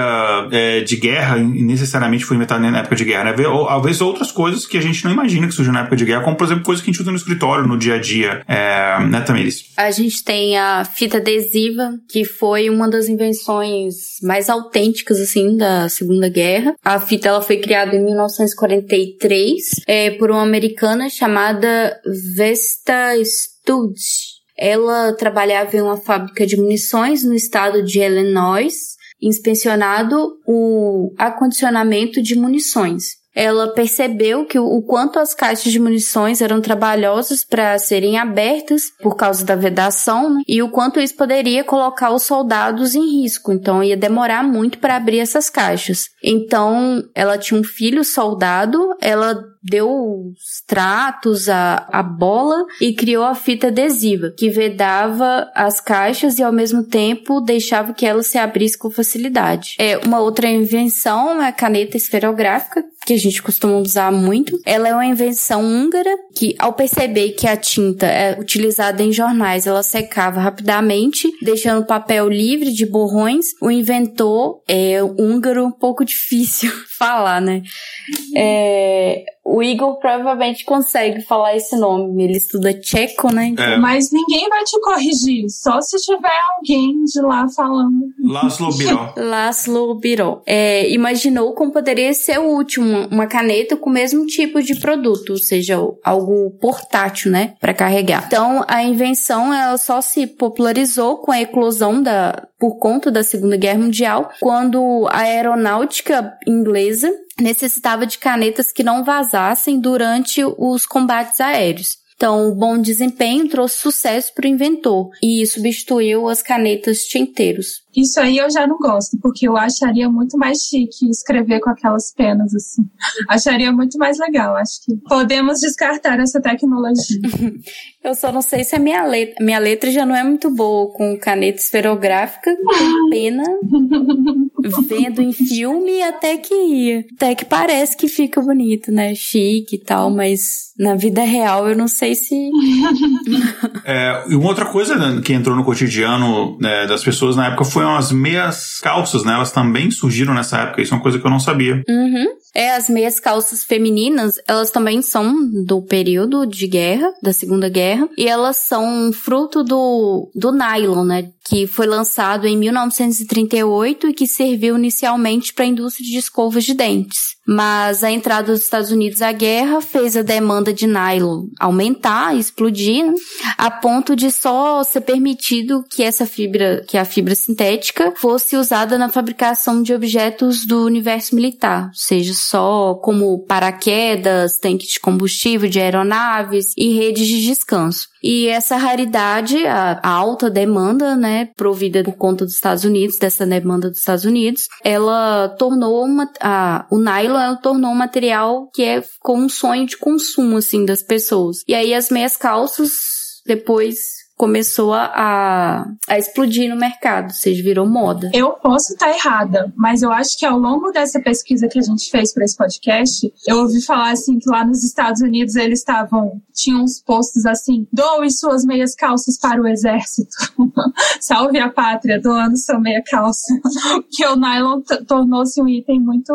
é, de guerra necessariamente foi inventada na época de guerra, né? Talvez outras coisas que a gente não imagina que surgiram na época de guerra, como por exemplo coisas que a gente usa no escritório, no dia a dia, é, né, Tamiris? A gente tem a fita adesiva, que foi uma das invenções mais autênticas, assim, da Segunda Guerra. A fita ela foi criada em 1943 é, por uma americana chamada Vesta Studs. Ela trabalhava em uma fábrica de munições no estado de Illinois, inspecionado o acondicionamento de munições ela percebeu que o quanto as caixas de munições eram trabalhosas para serem abertas por causa da vedação né? e o quanto isso poderia colocar os soldados em risco. Então ia demorar muito para abrir essas caixas. Então ela tinha um filho soldado, ela deu os tratos, a, a bola e criou a fita adesiva, que vedava as caixas e ao mesmo tempo deixava que ela se abrisse com facilidade. É, uma outra invenção é a caneta esferográfica, que a gente costuma usar muito. Ela é uma invenção húngara que, ao perceber que a tinta é utilizada em jornais, ela secava rapidamente, deixando o papel livre de borrões. O inventor é húngaro, um pouco difícil falar, né? É, o Igor provavelmente consegue falar esse nome. Ele estuda tcheco, né? É. Mas ninguém vai te corrigir. Só se tiver alguém de lá falando. Laszlo Biró. [laughs] Laszlo Biró. É, imaginou como poderia ser útil uma caneta com o mesmo tipo de produto, ou seja, algo portátil, né? Para carregar. Então, a invenção ela só se popularizou com a eclosão da por conta da Segunda Guerra Mundial, quando a aeronáutica inglesa necessitava de canetas que não vazassem durante os combates aéreos. Então, o bom desempenho trouxe sucesso para o inventor e substituiu as canetas tinteiros. Isso aí eu já não gosto, porque eu acharia muito mais chique escrever com aquelas penas, assim. [laughs] Acharia muito mais legal. Acho que podemos descartar essa tecnologia. [laughs] eu só não sei se a minha letra, minha letra já não é muito boa com caneta esferográfica, com pena, [laughs] vendo em filme até que ia. Até que parece que fica bonito, né? Chique e tal, mas na vida real eu não sei se. [laughs] é, e uma outra coisa né, que entrou no cotidiano né, das pessoas na época foram as meias calças, né? Elas também surgiram nessa época. Isso é uma coisa que eu não sabia. Uhum. É, as meias calças femininas, elas também são do período de guerra, da Segunda Guerra, e elas são fruto do, do nylon, né? Que foi lançado em 1938 e que serviu inicialmente para a indústria de escovas de dentes. Mas a entrada dos Estados Unidos à guerra fez a demanda de nylon aumentar, explodir, né? a ponto de só ser permitido que essa fibra, que a fibra sintética, fosse usada na fabricação de objetos do universo militar, seja, só como paraquedas, tanques de combustível de aeronaves e redes de descanso. E essa raridade, a, a, alta demanda, né, provida por conta dos Estados Unidos, dessa demanda dos Estados Unidos, ela tornou uma, a, o nylon ela tornou um material que é com um sonho de consumo, assim, das pessoas. E aí as meias calças depois começou a, a explodir no mercado, seja, virou moda. Eu posso estar errada, mas eu acho que ao longo dessa pesquisa que a gente fez para esse podcast, eu ouvi falar assim que lá nos Estados Unidos eles estavam tinham uns postos assim: doe suas meias calças para o exército. [laughs] Salve a pátria, doando sua meia calça. [laughs] que o nylon tornou-se um item muito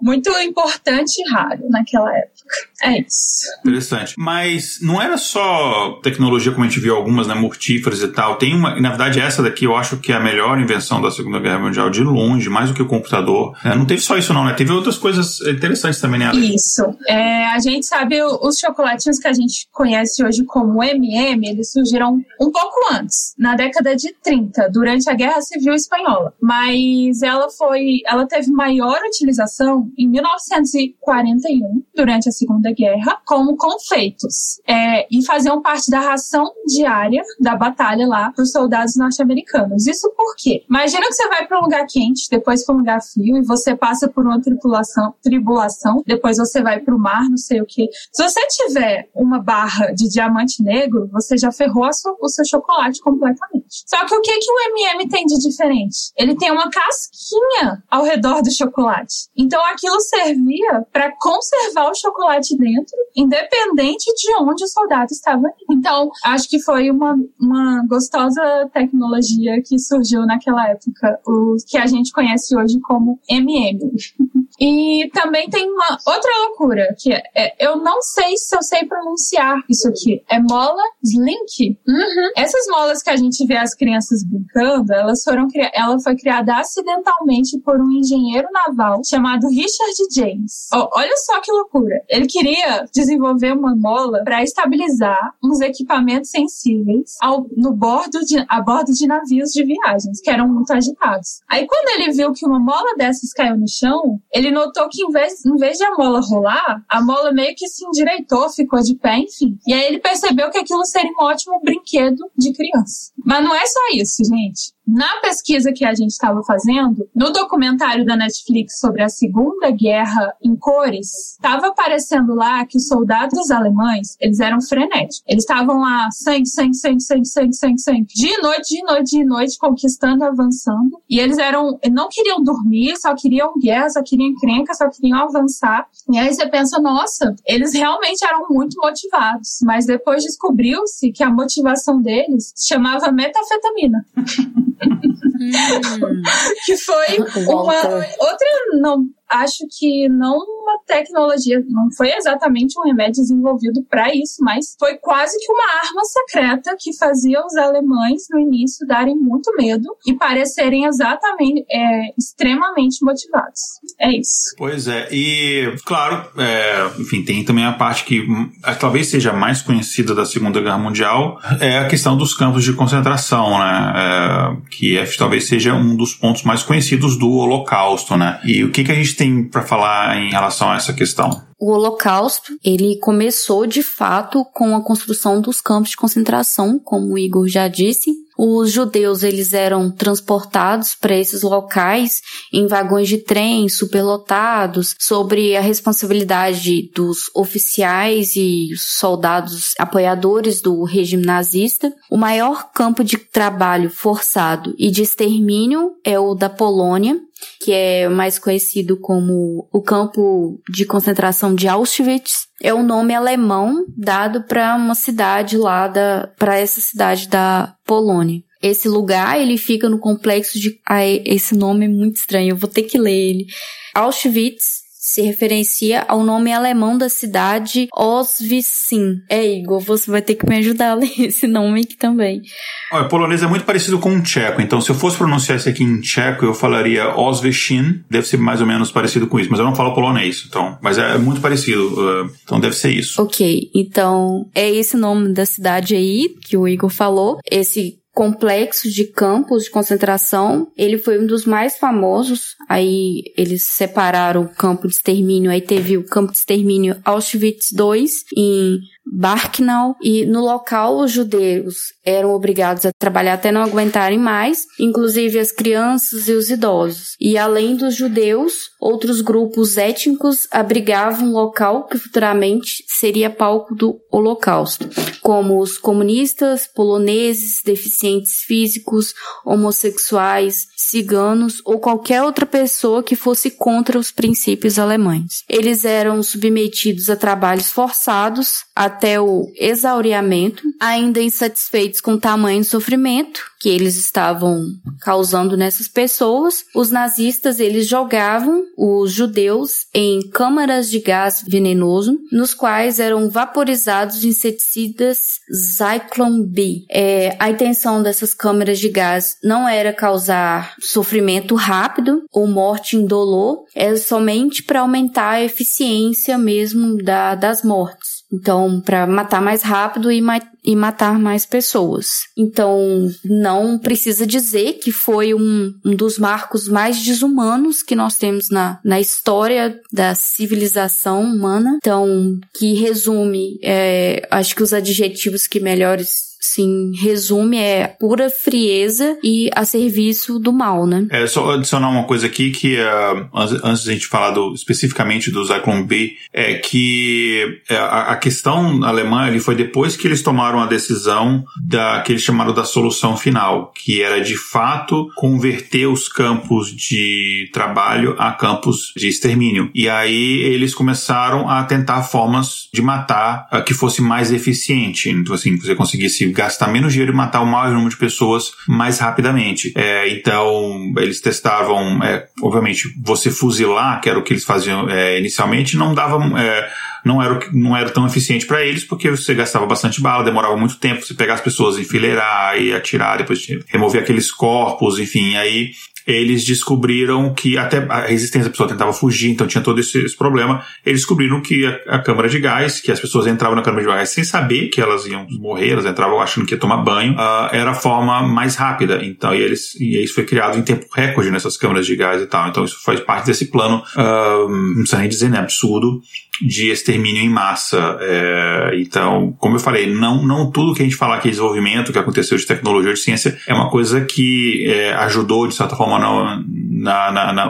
muito importante e raro naquela época. É isso. Interessante. Mas não era só tecnologia como a gente viu algumas, né, mortíferas e tal. Tem uma, na verdade essa daqui eu acho que é a melhor invenção da Segunda Guerra Mundial de longe, mais do que o computador. É, não teve só isso não, né? Teve outras coisas interessantes também, né? Isso. É, a gente sabe os chocolatinhos que a gente conhece hoje como M&M, eles surgiram um pouco antes, na década de 30, durante a Guerra Civil Espanhola. Mas ela foi, ela teve maior utilização em 1941, durante a Segunda Guerra, como confeitos. É, e faziam parte da ração diária da batalha lá para os soldados norte-americanos. Isso por quê? Imagina que você vai para um lugar quente, depois para um lugar frio, e você passa por uma tripulação, tribulação, depois você vai para o mar, não sei o quê. Se você tiver uma barra de diamante negro, você já ferrou sua, o seu chocolate completamente. Só que o que, que o M&M tem de diferente? Ele tem uma casquinha ao redor do chocolate. Então aquilo servia para conservar o chocolate dentro, independente de onde o soldado estava. Então, acho que foi uma, uma gostosa tecnologia que surgiu naquela época, o que a gente conhece hoje como MM. [laughs] e também tem uma outra loucura, que é, é, eu não sei se eu sei pronunciar isso aqui. É mola slink. Uhum. Essas molas que a gente vê as crianças brincando, elas foram ela foi criada acidentalmente por um engenheiro naval chamado Richard James. Oh, olha só que loucura. Ele queria desenvolver uma mola para estabilizar uns equipamentos sensíveis ao, no bordo de, a bordo de navios de viagens, que eram muito agitados. Aí quando ele viu que uma mola dessas caiu no chão, ele notou que em vez, em vez de a mola rolar, a mola meio que se endireitou, ficou de pé, enfim. E aí ele percebeu que aquilo seria um ótimo brinquedo de criança. Mas não é só isso, gente. Na pesquisa que a gente estava fazendo, no documentário da Netflix sobre a Segunda Guerra em cores, estava aparecendo lá que os soldados alemães, eles eram frenéticos. Eles estavam lá, sangue, sangue, sangue, sangue, sangue, sangue, sangue, de noite, de noite, de noite, conquistando, avançando. E eles eram, não queriam dormir, só queriam guerra, só queriam encrenca, só queriam avançar. E aí você pensa, nossa, eles realmente eram muito motivados. Mas depois descobriu-se que a motivação deles chamava metafetamina. [laughs] Hum. [laughs] que foi uma outra não acho que não uma tecnologia, não foi exatamente um remédio desenvolvido para isso, mas foi quase que uma arma secreta que fazia os alemães no início darem muito medo e parecerem exatamente é, extremamente motivados. É isso. Pois é, e claro, é, enfim, tem também a parte que hum, talvez seja mais conhecida da Segunda Guerra Mundial, é a questão dos campos de concentração, né? É, que é, talvez seja um dos pontos mais conhecidos do Holocausto, né? E o que, que a gente tem para falar em relação a essa questão? O Holocausto, ele começou de fato com a construção dos campos de concentração, como o Igor já disse. Os judeus, eles eram transportados para esses locais em vagões de trem superlotados, sobre a responsabilidade dos oficiais e soldados apoiadores do regime nazista. O maior campo de trabalho forçado e de extermínio é o da Polônia, que é mais conhecido como o campo de concentração de Auschwitz. É o nome alemão dado para uma cidade lá da para essa cidade da Polônia. Esse lugar, ele fica no complexo de. Ai, esse nome é muito estranho, eu vou ter que ler ele. Auschwitz se referencia ao nome alemão da cidade Oswiecim. É, Igor, você vai ter que me ajudar a ler [laughs] esse nome aqui também. Olha, polonês é muito parecido com o tcheco, então se eu fosse pronunciar isso aqui em tcheco, eu falaria Oswiecim, deve ser mais ou menos parecido com isso, mas eu não falo polonês, então, mas é muito parecido, uh, então deve ser isso. Ok, então é esse nome da cidade aí que o Igor falou, esse complexo de campos de concentração. Ele foi um dos mais famosos. Aí eles separaram o campo de extermínio. Aí teve o campo de extermínio Auschwitz II em Barknau e no local os judeus eram obrigados a trabalhar até não aguentarem mais, inclusive as crianças e os idosos. E além dos judeus, outros grupos étnicos abrigavam um local que futuramente seria palco do Holocausto, como os comunistas, poloneses, deficientes físicos, homossexuais, ciganos ou qualquer outra pessoa que fosse contra os princípios alemães. Eles eram submetidos a trabalhos forçados até o exauriamento, ainda insatisfeitos com o tamanho do sofrimento que eles estavam causando nessas pessoas. Os nazistas, eles jogavam os judeus em câmaras de gás venenoso, nos quais eram vaporizados inseticidas Zyklon B. É, a intenção dessas câmaras de gás não era causar sofrimento rápido ou morte indolor, é somente para aumentar a eficiência mesmo da, das mortes. Então, para matar mais rápido e, ma e matar mais pessoas. Então, não precisa dizer que foi um, um dos marcos mais desumanos que nós temos na, na história da civilização humana. Então, que resume, é, acho que os adjetivos que melhores sim, resume é pura frieza e a serviço do mal, né? É só adicionar uma coisa aqui que uh, antes da gente falar do, especificamente do Zyklon B, é que é, a, a questão alemã ele foi depois que eles tomaram a decisão da que eles chamaram da solução final, que era de fato converter os campos de trabalho a campos de extermínio. E aí eles começaram a tentar formas de matar uh, que fosse mais eficiente. Então assim, você conseguisse gastar menos dinheiro e matar o maior número de pessoas mais rapidamente. É, então, eles testavam, é, obviamente, você fuzilar, que era o que eles faziam é, inicialmente, não dava. É, não era, não era tão eficiente para eles, porque você gastava bastante bala, demorava muito tempo você pegar as pessoas, enfileirar e atirar, depois remover aqueles corpos, enfim, aí eles descobriram que até a resistência da pessoa tentava fugir, então tinha todo esse, esse problema. Eles descobriram que a, a, câmara de gás, que as pessoas entravam na câmara de gás sem saber que elas iam morrer, elas entravam achando que ia tomar banho, uh, era a forma mais rápida. Então, e, eles, e isso foi criado em tempo recorde nessas câmaras de gás e tal. Então, isso faz parte desse plano, uh, não precisa nem dizer, né, absurdo, de extermínio em massa. É, então, como eu falei, não, não tudo que a gente falar que é desenvolvimento, que aconteceu de tecnologia ou de ciência, é uma coisa que é, ajudou, de certa forma, no, na, na, na,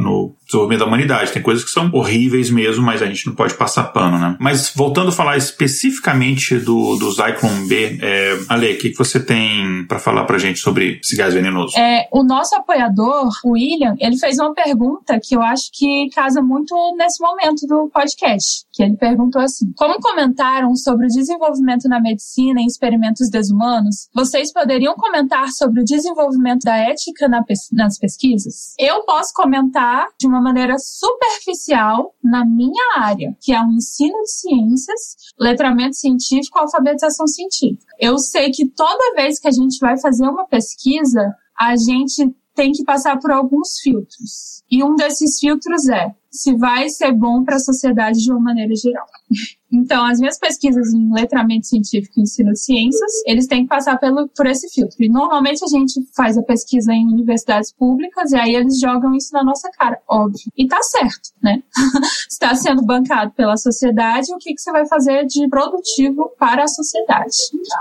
no desenvolvimento da humanidade. Tem coisas que são horríveis mesmo, mas a gente não pode passar pano, né? Mas voltando a falar especificamente do, do Zyklon B, é, Ale, o que, que você tem para falar pra gente sobre esse gás venenoso? É, o nosso apoiador, o William, ele fez uma pergunta que eu acho que casa muito nesse momento do podcast, que ele perguntou assim, como comentaram sobre o desenvolvimento na medicina em experimentos desumanos, vocês poderiam comentar sobre o desenvolvimento da ética na, nas pesquisas? Eu posso comentar de uma maneira superficial na minha área, que é o ensino de ciências, letramento científico, alfabetização científica. Eu sei que toda vez que a gente vai fazer uma pesquisa, a gente tem que passar por alguns filtros. E um desses filtros é se vai ser bom para a sociedade de uma maneira geral. Então, as minhas pesquisas em letramento científico e ensino de ciências, eles têm que passar pelo, por esse filtro. E normalmente a gente faz a pesquisa em universidades públicas e aí eles jogam isso na nossa cara, óbvio. E tá certo, né? [laughs] Está sendo bancado pela sociedade, o que, que você vai fazer de produtivo para a sociedade?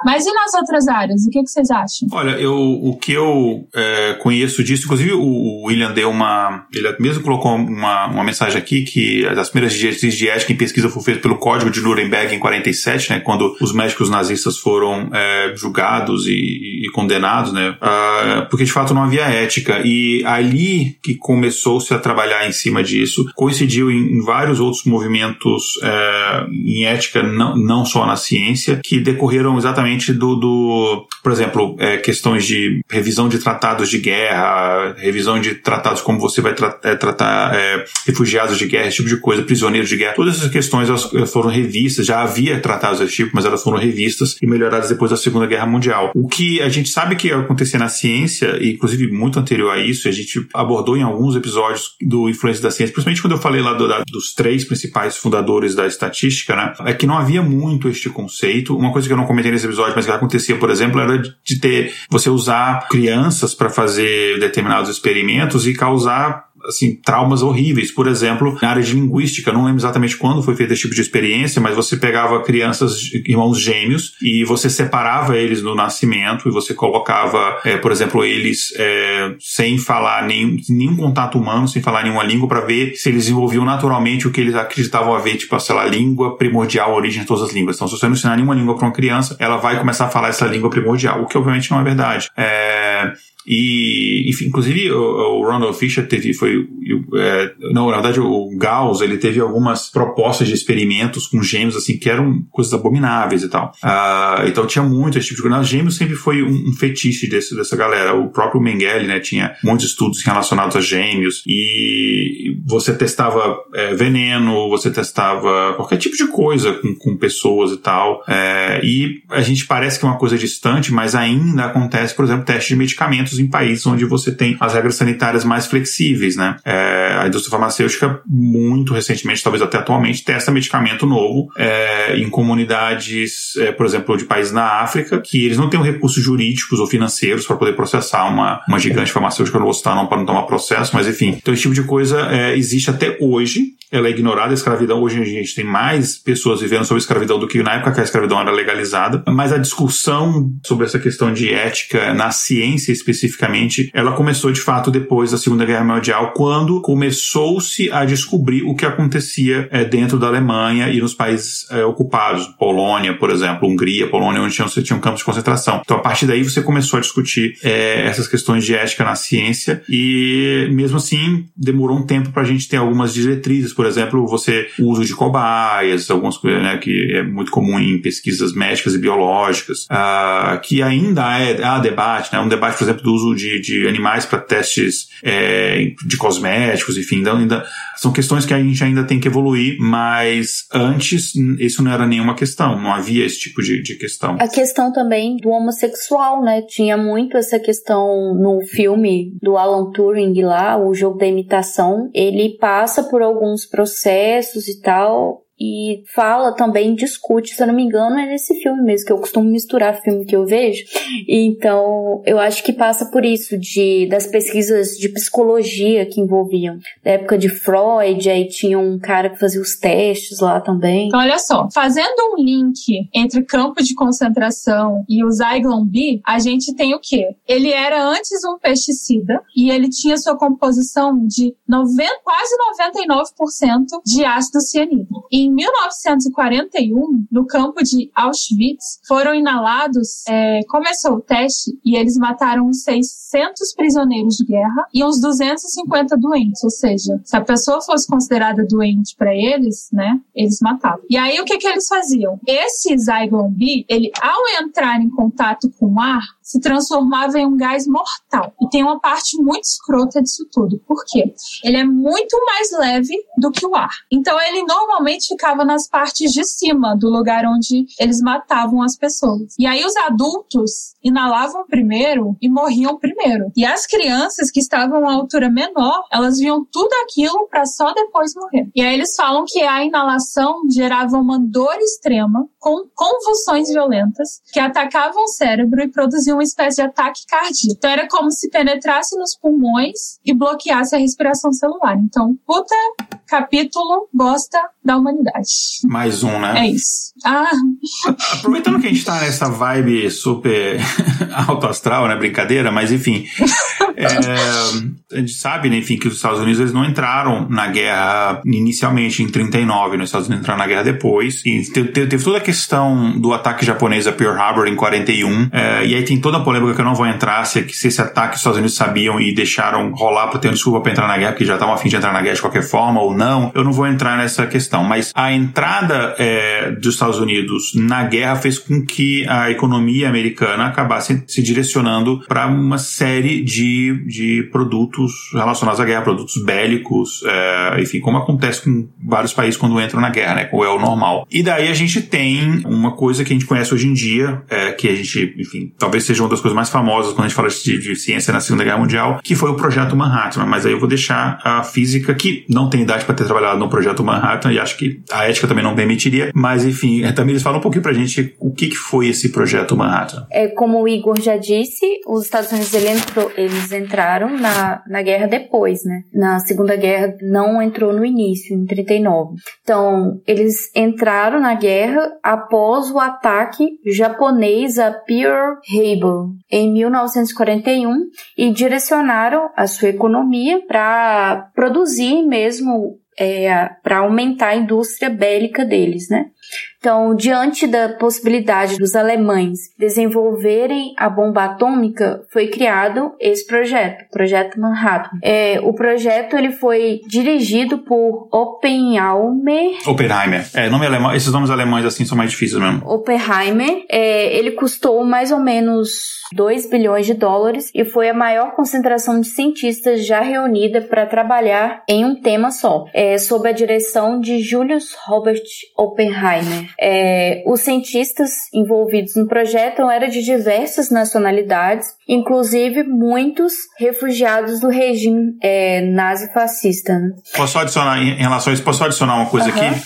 Mas e nas outras áreas? O que, que vocês acham? Olha, eu, o que eu é, conheço disso, inclusive o William deu uma. Ele mesmo colocou uma, uma mensagem aqui que as primeiras diretrizes de ética em pesquisa foram feitas pelo Código de Nuremberg em 47, né, quando os médicos nazistas foram é, julgados e, e, condenados, né, uh, porque de fato não havia ética. E ali que começou-se a trabalhar em cima disso, coincidiu em, em vários outros movimentos é, em ética, não, não só na ciência, que decorreram exatamente do, do por exemplo, é, questões de revisão de tratados de guerra, revisão de tratados como você vai tra é, tratar é, refugiados de guerra, esse tipo de coisa, prisioneiros de guerra. Todas essas questões elas foram revistas, já havia tratados desse tipo, mas elas foram revistas e melhoradas depois da Segunda Guerra Mundial. O que a gente sabe que acontecia na ciência, e inclusive muito anterior a isso, a gente abordou em alguns episódios do Influência da Ciência, principalmente quando eu falei lá do, da, dos três principais fundadores da estatística, né? É que não havia muito este conceito. Uma coisa que eu não comentei nesse episódio, mas que acontecia, por exemplo, era de ter você usar crianças para fazer determinados experimentos e causar assim, traumas horríveis. Por exemplo, na área de linguística, não lembro exatamente quando foi feito esse tipo de experiência, mas você pegava crianças, irmãos gêmeos, e você separava eles no nascimento e você colocava, é, por exemplo, eles é, sem falar nenhum, nenhum contato humano, sem falar nenhuma língua, para ver se eles desenvolviam naturalmente o que eles acreditavam haver, tipo, sei lá, língua primordial, origem de todas as línguas. Então, se você não ensinar nenhuma língua para uma criança, ela vai começar a falar essa língua primordial, o que obviamente não é verdade. É, E, enfim, inclusive o, o Ronald Fisher teve, foi, é, não, na verdade o Gauss, ele teve algumas propostas de experimentos com gêmeos, assim, que eram coisas abomináveis e tal. Uh, então tinha muito esse tipo de coisa. Gêmeos sempre foi um, um fetiche desse, dessa galera. O próprio Mengele, né, tinha muitos estudos relacionados a gêmeos e você testava é, veneno, você testava qualquer tipo de coisa com, com pessoas e tal. É, e a gente parece que é uma coisa distante, mas ainda acontece, por exemplo, teste de medicamentos em países onde você tem as regras sanitárias mais flexíveis, né? É, a indústria farmacêutica, muito recentemente, talvez até atualmente, testa medicamento novo é, em comunidades, é, por exemplo, de países na África, que eles não têm recursos jurídicos ou financeiros para poder processar uma, uma gigante farmacêutica, não não para não tomar processo, mas enfim. Então esse tipo de coisa é, existe até hoje, ela é ignorada, a escravidão, hoje a gente tem mais pessoas vivendo sob escravidão do que na época que a escravidão era legalizada, mas a discussão sobre essa questão de ética na ciência especificamente, ela começou de fato depois da Segunda Guerra Mundial, quando começou-se a descobrir o que acontecia é, dentro da Alemanha e nos países é, ocupados, Polônia, por exemplo, Hungria, Polônia, onde você tinha um campo de concentração. Então, a partir daí, você começou a discutir é, essas questões de ética na ciência e, mesmo assim, demorou um tempo para a gente ter algumas diretrizes, por exemplo, você o uso de cobaias, algumas coisas né, que é muito comum em pesquisas médicas e biológicas, uh, que ainda é, há debate, né, um debate, por exemplo, do uso de, de animais para testes é, de cosméticos, enfim, então ainda são questões que a gente ainda tem que evoluir, mas antes isso não era nenhuma questão, não havia esse tipo de, de questão. A questão também do homossexual, né? Tinha muito essa questão no filme do Alan Turing lá, o jogo da imitação. Ele passa por alguns processos e tal, e fala também, discute, se eu não me engano, é nesse filme mesmo, que eu costumo misturar filme que eu vejo. Então, eu acho que passa por isso, de das pesquisas de psicologia que envolviam. Da época de Freud, aí tinha um cara que fazia os testes lá também. Então, olha só, fazendo um link entre campo de concentração e o Zyklon B, a gente tem o quê? Ele era antes um pesticida e ele tinha sua composição de 90, quase 99% de ácido cianídrico. Em 1941, no campo de Auschwitz, foram inalados, é, começou o teste e eles mataram uns 600 prisioneiros de guerra e uns 250 doentes. Ou seja, se a pessoa fosse considerada doente para eles, né, eles matavam. E aí o que que eles faziam? Esse Zyklon B, ele ao entrar em contato com o ar, se transformava em um gás mortal. E tem uma parte muito escrota disso tudo. Por quê? Ele é muito mais leve do que o ar. Então ele normalmente ficava nas partes de cima do lugar onde eles matavam as pessoas. E aí os adultos inalavam primeiro e morriam primeiro. E as crianças que estavam a altura menor, elas viam tudo aquilo para só depois morrer. E aí eles falam que a inalação gerava uma dor extrema, com convulsões violentas, que atacavam o cérebro e produziam uma espécie de ataque cardíaco. Então era como se penetrasse nos pulmões e bloqueasse a respiração celular. Então, puta capítulo bosta da humanidade. Mais um, né? É isso. Ah. [laughs] Aproveitando que a gente tá nessa vibe super [laughs] alto astral, né? Brincadeira, mas enfim. [laughs] é, a gente sabe, né, enfim, que os Estados Unidos eles não entraram na guerra inicialmente em 39, né? os Estados Unidos entraram na guerra depois. E teve, teve toda a questão do ataque japonês a Pearl Harbor em 41. É, e aí tem toda a polêmica que eu não vou entrar se, se esse ataque os Estados Unidos sabiam e deixaram rolar para ter uma desculpa para entrar na guerra, porque já estavam a fim de entrar na guerra de qualquer forma ou não. Eu não vou entrar nessa questão. Mas a entrada é, dos Estados Unidos na guerra fez com que a economia americana acabasse se direcionando para uma série de, de produtos relacionados à guerra, produtos bélicos, é, enfim, como acontece com vários países quando entram na guerra, né? Ou é o normal. E daí a gente tem uma coisa que a gente conhece hoje em dia, é, que a gente, enfim, talvez seja uma das coisas mais famosas quando a gente fala de, de ciência na Segunda Guerra Mundial, que foi o Projeto Manhattan. Mas aí eu vou deixar a física, que não tem idade ter trabalhado no Projeto Manhattan, e acho que a ética também não permitiria, mas enfim, é, também eles falam um pouquinho pra gente o que, que foi esse Projeto Manhattan. É, como o Igor já disse, os Estados Unidos ele entrou, eles entraram na, na guerra depois, né? Na Segunda Guerra não entrou no início, em 39. Então, eles entraram na guerra após o ataque japonês a Pearl Harbor em 1941 e direcionaram a sua economia para produzir mesmo é, para aumentar a indústria bélica deles, né? Então, diante da possibilidade dos alemães desenvolverem a bomba atômica, foi criado esse projeto, o Projeto Manhattan. É, o projeto ele foi dirigido por Oppenheimer. Oppenheimer. É, nome alemão, esses nomes alemães assim são mais difíceis mesmo. Oppenheimer. É, ele custou mais ou menos 2 bilhões de dólares e foi a maior concentração de cientistas já reunida para trabalhar em um tema só, é, sob a direção de Julius Robert Oppenheimer. É, os cientistas envolvidos no projeto eram de diversas nacionalidades, inclusive muitos refugiados do regime é, nazi-fascista. Né? Posso adicionar, em relação a isso, posso adicionar uma coisa uhum. aqui?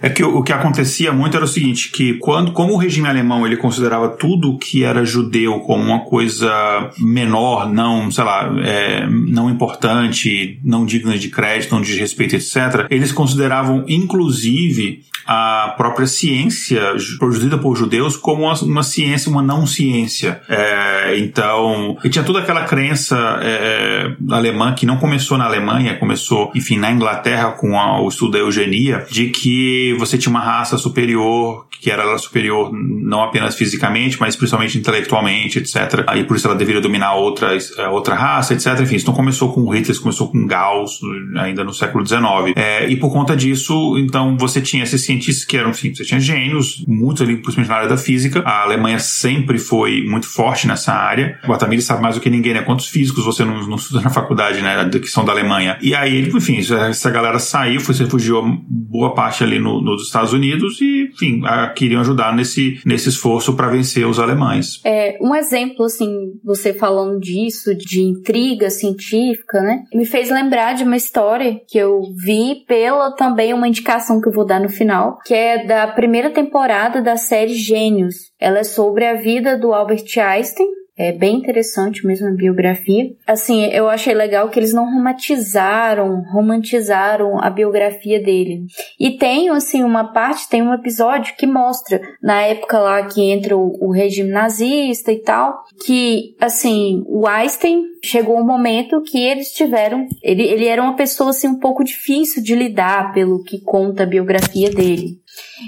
É que o, que acontecia muito era o seguinte, que quando, como o regime alemão ele considerava tudo que era judeu como uma coisa menor, não, sei lá, é, não importante, não digna de crédito, não de respeito, etc., eles consideravam, inclusive, a própria ciência produzida por judeus como uma, uma ciência, uma não ciência. É, então, e tinha toda aquela crença é, alemã que não começou na Alemanha, começou, enfim, na Inglaterra com a, o estudo da eugenia, de que você tinha uma raça superior, que era superior não apenas fisicamente, mas principalmente intelectualmente, etc. E por isso ela deveria dominar outra, é, outra raça, etc. Enfim, isso não começou com Hitler, começou com Gauss, ainda no século XIX. É, e por conta disso, então, você tinha esses cientistas que eram, enfim, você tinha gênios, muitos ali, principalmente na área da física. A Alemanha sempre foi muito forte nessa área. O Atamir sabe mais do que ninguém, né? Quantos físicos você não, não estuda na faculdade, né? Que são da Alemanha. E aí, enfim, essa galera saiu, foi, se refugiou boa parte ali no, nos Estados Unidos e, enfim, queriam ajudar nesse, nesse esforço para vencer os alemães. É, um exemplo, assim, você falando disso, de intriga científica, né? Me fez lembrar de uma história que eu vi pela também uma indicação que eu vou dar no final, que é da primeira temporada da série Gênios. Ela é sobre a vida do Albert Einstein, é bem interessante mesmo a biografia. Assim, eu achei legal que eles não romantizaram, romantizaram a biografia dele. E tem, assim, uma parte, tem um episódio que mostra, na época lá que entra o, o regime nazista e tal, que, assim, o Einstein chegou um momento que eles tiveram, ele, ele era uma pessoa, assim, um pouco difícil de lidar pelo que conta a biografia dele.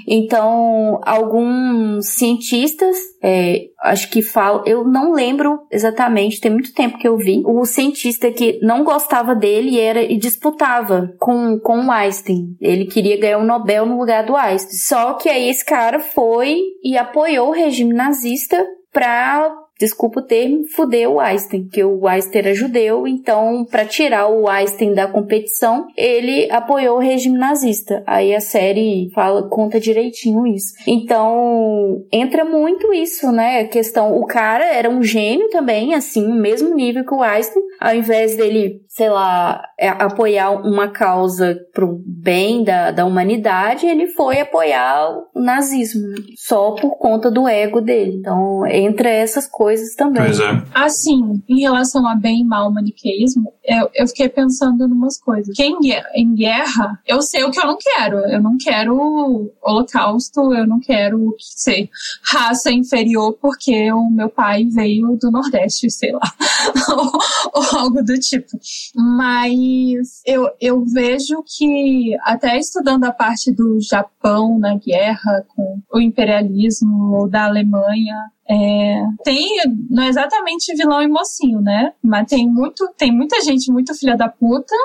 Então, alguns cientistas, é, acho que falam, eu não lembro exatamente, tem muito tempo que eu vi, o cientista que não gostava dele era e disputava com, com o Einstein. Ele queria ganhar o um Nobel no lugar do Einstein. Só que aí esse cara foi e apoiou o regime nazista para desculpa o termo, fudeu o Einstein, que o Einstein era judeu, então para tirar o Einstein da competição, ele apoiou o regime nazista. Aí a série fala, conta direitinho isso. Então, entra muito isso, né? A questão, o cara era um gênio também, assim, o mesmo nível que o Einstein, ao invés dele, sei lá, é, apoiar uma causa pro bem da, da humanidade, ele foi apoiar o nazismo, né? só por conta do ego dele. Então, entra essas coisas também. Pois é. Assim, em relação a bem e mal maniqueísmo, eu, eu fiquei pensando em umas coisas. Que em, em guerra, eu sei o que eu não quero. Eu não quero holocausto, eu não quero ser raça inferior porque o meu pai veio do Nordeste, sei lá. [laughs] ou, ou algo do tipo. Mas eu, eu vejo que, até estudando a parte do Japão na guerra, com o imperialismo da Alemanha, é, tem, não é exatamente vilão e mocinho, né? Mas tem muito, tem muita gente muito filha da puta,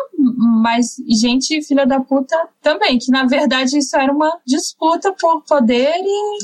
mas gente filha da puta também, que na verdade isso era uma disputa por poder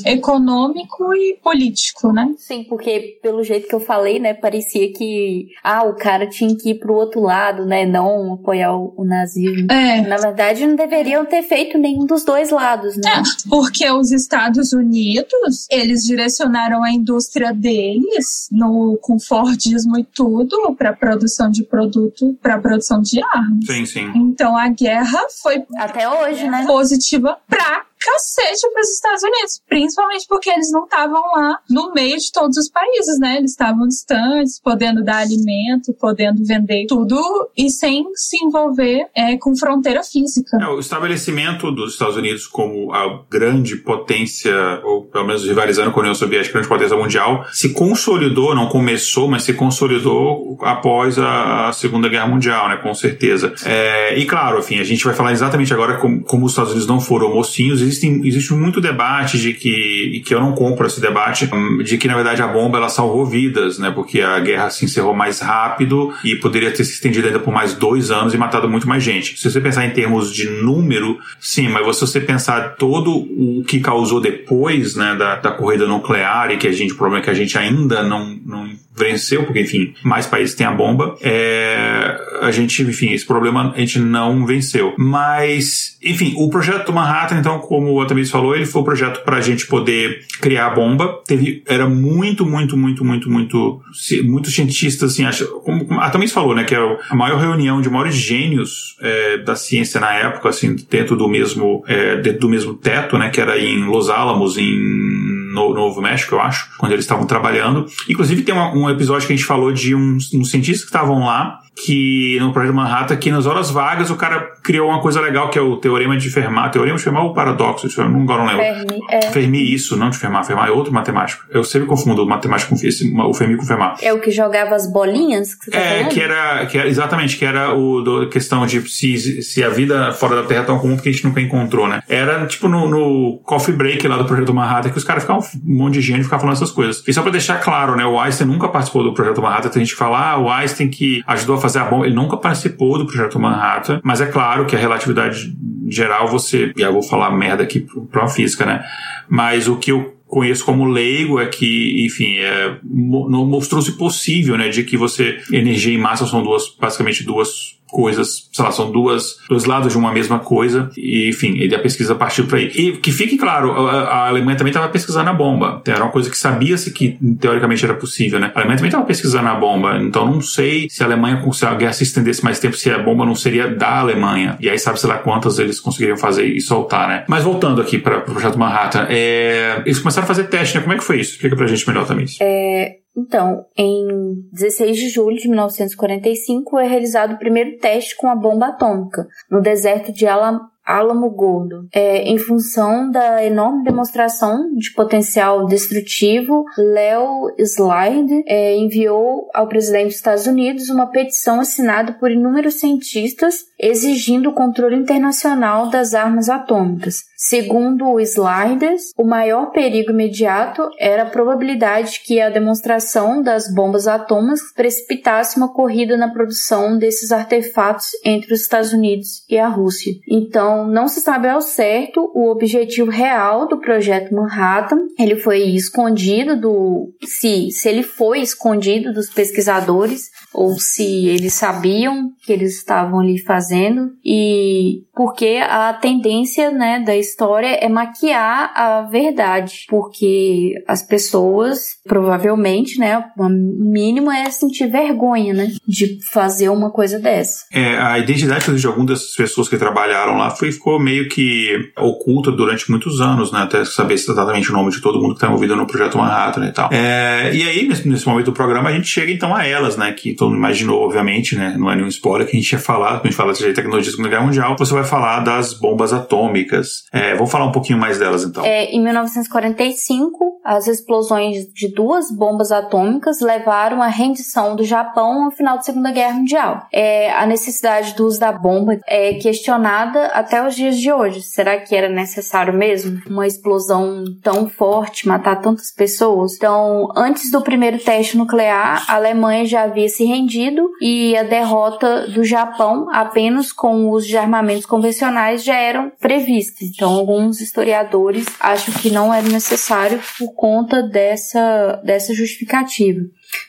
econômico e político, né? Sim, porque pelo jeito que eu falei, né, parecia que ah, o cara tinha que ir pro outro lado, né, não apoiar o, o nazismo. É. Na verdade, não deveriam ter feito nenhum dos dois lados, né? É, porque os Estados Unidos, eles direcionaram a indústria indústria deles, no, com Fordismo e tudo, para produção de produto, para produção de armas. Sim, sim. Então a guerra foi. Até hoje, né? Positiva pra cacete para os Estados Unidos, principalmente porque eles não estavam lá no meio de todos os países, né? Eles estavam distantes, podendo dar alimento, podendo vender tudo e sem se envolver é, com fronteira física. É, o estabelecimento dos Estados Unidos como a grande potência, ou pelo menos rivalizando com a União Soviética, grande potência mundial, se consolidou, não começou, mas se consolidou após a Segunda Guerra Mundial, né? Com certeza. É, e claro, enfim, a gente vai falar exatamente agora como, como os Estados Unidos não foram mocinhos, existem, existe muito debate de que, que eu não compro esse debate, de que na verdade a bomba ela salvou vidas, né? Porque a guerra se encerrou mais rápido e poderia ter se estendido ainda por mais dois anos e matado muito mais gente. Se você pensar em termos de número, sim, mas se você pensar todo o que causou depois, né, da, da corrida nuclear e que a gente, o problema é que a gente ainda não, não venceu, porque enfim, mais países têm a bomba, é, a gente, enfim, esse problema a gente não venceu. Mas, enfim, o projeto Manhattan, então, como o Atamis falou, ele foi um projeto para a gente poder criar a bomba. Teve, era muito, muito, muito, muito, muito, muitos cientistas, assim, acho, como a Atamis falou, né, que é a maior reunião de maiores gênios é, da ciência na época, assim, dentro do mesmo, é, dentro do mesmo teto, né, que era em Los Alamos, em no Novo México, eu acho, quando eles estavam trabalhando. Inclusive tem uma, um episódio que a gente falou de uns, uns cientistas que estavam lá que no Projeto Manhattan, que nas horas vagas o cara criou uma coisa legal que é o Teorema de Fermat. Teorema de Fermat ou paradoxo? Eu não, agora não lembro. Fermi, é. Fermi, isso, não de Fermat. Fermat é outro matemático. Eu sempre confundo o matemático com esse, o Fermi com o Fermat. É o que jogava as bolinhas? Que você tá é, falando? que era, que era, exatamente, que era o do, questão de se, se a vida fora da Terra é tão comum que a gente nunca encontrou, né? Era tipo no, no coffee break lá do Projeto Manhattan que os caras ficavam, um monte de gente ficava falando essas coisas. E só pra deixar claro, né? O Einstein nunca participou do Projeto Manhattan. Tem gente que fala, ah, o Einstein que ajudou a fazer a bomba. Ele nunca participou do projeto Manhattan, mas é claro que a relatividade geral você, e eu vou falar merda aqui para uma física, né? Mas o que eu conheço como leigo é que, enfim, é, mostrou-se possível, né, de que você energia e massa são duas, basicamente duas coisas, sei lá, são duas, dois lados de uma mesma coisa, e enfim, ele a pesquisa partiu para aí. E que fique claro, a, a Alemanha também estava pesquisando a bomba, era uma coisa que sabia-se que teoricamente era possível, né? A Alemanha também estava pesquisando a bomba, então não sei se a Alemanha, se a guerra se estendesse mais tempo, se a bomba não seria da Alemanha, e aí sabe, sei lá, quantas eles conseguiriam fazer e soltar, né? Mas voltando aqui para o pro projeto Manhattan, é, eles começaram a fazer teste, né? Como é que foi isso? Explica pra gente melhor também. É, então, em 16 de julho de 1945 é realizado o primeiro teste com a bomba atômica no deserto de Alabama Álamo Gordo. É, em função da enorme demonstração de potencial destrutivo, Leo Slide é, enviou ao presidente dos Estados Unidos uma petição assinada por inúmeros cientistas exigindo o controle internacional das armas atômicas. Segundo o Sliders, o maior perigo imediato era a probabilidade que a demonstração das bombas atômicas precipitasse uma corrida na produção desses artefatos entre os Estados Unidos e a Rússia. Então, então, não se sabe ao certo o objetivo real do projeto Manhattan. Ele foi escondido do se se ele foi escondido dos pesquisadores ou se eles sabiam que eles estavam ali fazendo e porque a tendência, né, da história é maquiar a verdade, porque as pessoas provavelmente, né, o mínimo é sentir vergonha, né, de fazer uma coisa dessa. É, a identidade de algumas dessas pessoas que trabalharam lá foi ficou meio que oculta durante muitos anos, né, até saber exatamente o nome de todo mundo que está envolvido no projeto Manhattan e tal. É, e aí nesse, momento do programa a gente chega então a elas, né, que todo mundo imaginou, obviamente, né? Não é nenhum spoiler que a gente ia falar, quando a gente fala de tecnologia da Segunda Guerra Mundial, você vai falar das bombas atômicas. É, vamos falar um pouquinho mais delas então. É, em 1945, as explosões de duas bombas atômicas levaram à rendição do Japão ao final da Segunda Guerra Mundial. É, a necessidade do uso da bomba é questionada até os dias de hoje. Será que era necessário mesmo uma explosão tão forte, matar tantas pessoas? Então, antes do primeiro teste nuclear, a Alemanha já havia se rendido e a derrota do Japão apenas com o uso de armamentos convencionais já eram previstas. Então, alguns historiadores acham que não era necessário por conta dessa, dessa justificativa.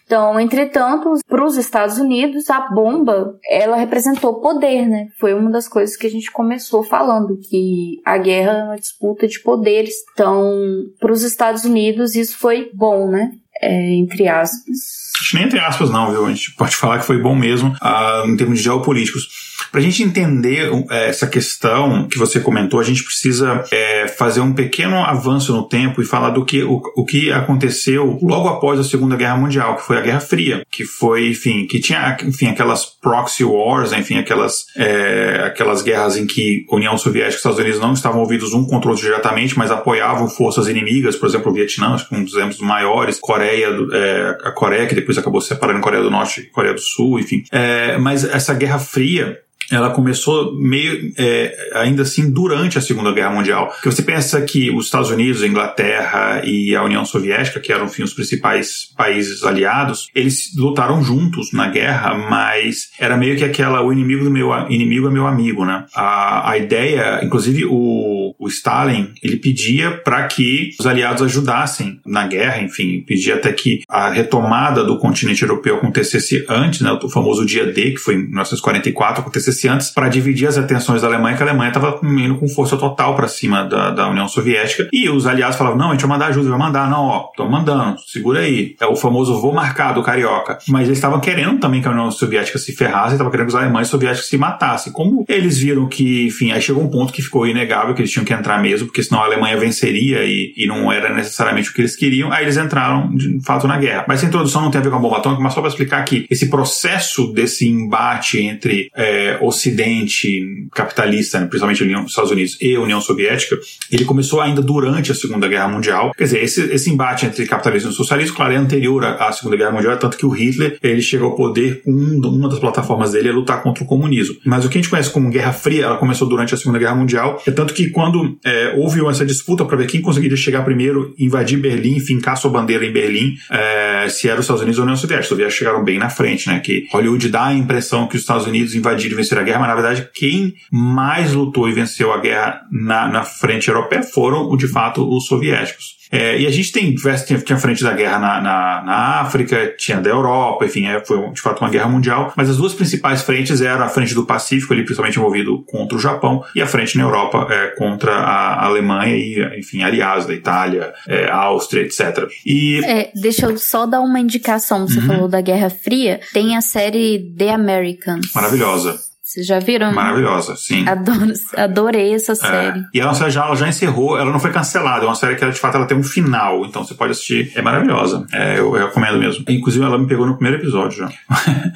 Então, entretanto, para os Estados Unidos, a bomba, ela representou poder, né? Foi uma das coisas que a gente começou falando, que a guerra é uma disputa de poderes. Então, para os Estados Unidos, isso foi bom, né? É, entre aspas Acho nem entre aspas, não, viu? A gente pode falar que foi bom mesmo uh, em termos de geopolíticos. Para a gente entender uh, essa questão que você comentou, a gente precisa uh, fazer um pequeno avanço no tempo e falar do que o, o que aconteceu logo após a Segunda Guerra Mundial, que foi a Guerra Fria, que foi, enfim, que tinha, enfim, aquelas proxy wars, enfim, aquelas, é, aquelas guerras em que União Soviética e Estados Unidos não estavam ouvidos um contra o outro diretamente, mas apoiavam forças inimigas, por exemplo, o Vietnã, acho que um dos exemplos maiores, Coreia, é, a Coreia, que depois acabou se separando Coreia do Norte e Coreia do Sul, enfim. É, mas essa Guerra Fria ela começou meio é, ainda assim durante a Segunda Guerra Mundial. Porque você pensa que os Estados Unidos, a Inglaterra e a União Soviética, que eram enfim, os principais países aliados, eles lutaram juntos na guerra, mas era meio que aquela o inimigo do meu inimigo é meu amigo, né? A, a ideia, inclusive o, o Stalin, ele pedia para que os aliados ajudassem na guerra, enfim, pedia até que a retomada do continente europeu acontecesse antes, né? O famoso dia D, que foi em 1944, acontecesse antes para dividir as atenções da Alemanha, que a Alemanha estava indo com força total para cima da, da União Soviética. E os aliados falavam: não, a gente vai mandar ajuda, vai mandar, não, ó, estão mandando, segura aí. É o famoso vou marcar do carioca. Mas eles estavam querendo também que a União Soviética se ferrasse, estavam querendo que os alemães soviéticos se matassem. Como eles viram que, enfim, aí chegou um ponto que ficou inegável que eles tinham que entrar mesmo, porque senão a Alemanha venceria e, e não era necessariamente o que eles queriam, aí eles entraram de fato na guerra. Mas essa introdução não tem a ver com a bomba atômica, mas só para explicar que esse processo desse embate entre é, Ocidente capitalista, né, principalmente União, Estados Unidos e União Soviética, ele começou ainda durante a Segunda Guerra Mundial. Quer dizer, esse, esse embate entre capitalismo e socialismo, claro, é anterior à, à Segunda Guerra Mundial, é tanto que o Hitler ele chega ao poder com um, uma das plataformas dele é lutar contra o comunismo. Mas o que a gente conhece como Guerra Fria, ela começou durante a Segunda Guerra Mundial, é tanto que quando é, houve essa disputa para ver quem conseguiria chegar primeiro, invadir Berlim, fincar sua bandeira em Berlim, é, se era os Estados Unidos ou a União Soviética. Os soviéticos chegaram bem na frente, né? Que Hollywood dá a impressão que os Estados Unidos invadiram e venceram a guerra, mas na verdade quem mais lutou e venceu a guerra na, na frente europeia foram, de fato, os soviéticos. É, e a gente tem diversas, tinha, tinha frente da guerra na, na, na, África, tinha da Europa, enfim, é, foi de fato uma guerra mundial, mas as duas principais frentes eram a frente do Pacífico, ali principalmente envolvido contra o Japão, e a frente na Europa é, contra a Alemanha e, enfim, aliados da Itália, é, Áustria, etc. E... É, deixa eu só dar uma indicação, você uhum. falou da Guerra Fria, tem a série The Americans. Maravilhosa. Vocês já viram? Maravilhosa, sim. Adoro, adorei essa é. série. É. E ela já, ela já encerrou, ela não foi cancelada, é uma série que ela, de fato ela tem um final, então você pode assistir. É maravilhosa. É, eu, eu recomendo mesmo. Inclusive, ela me pegou no primeiro episódio já. [laughs]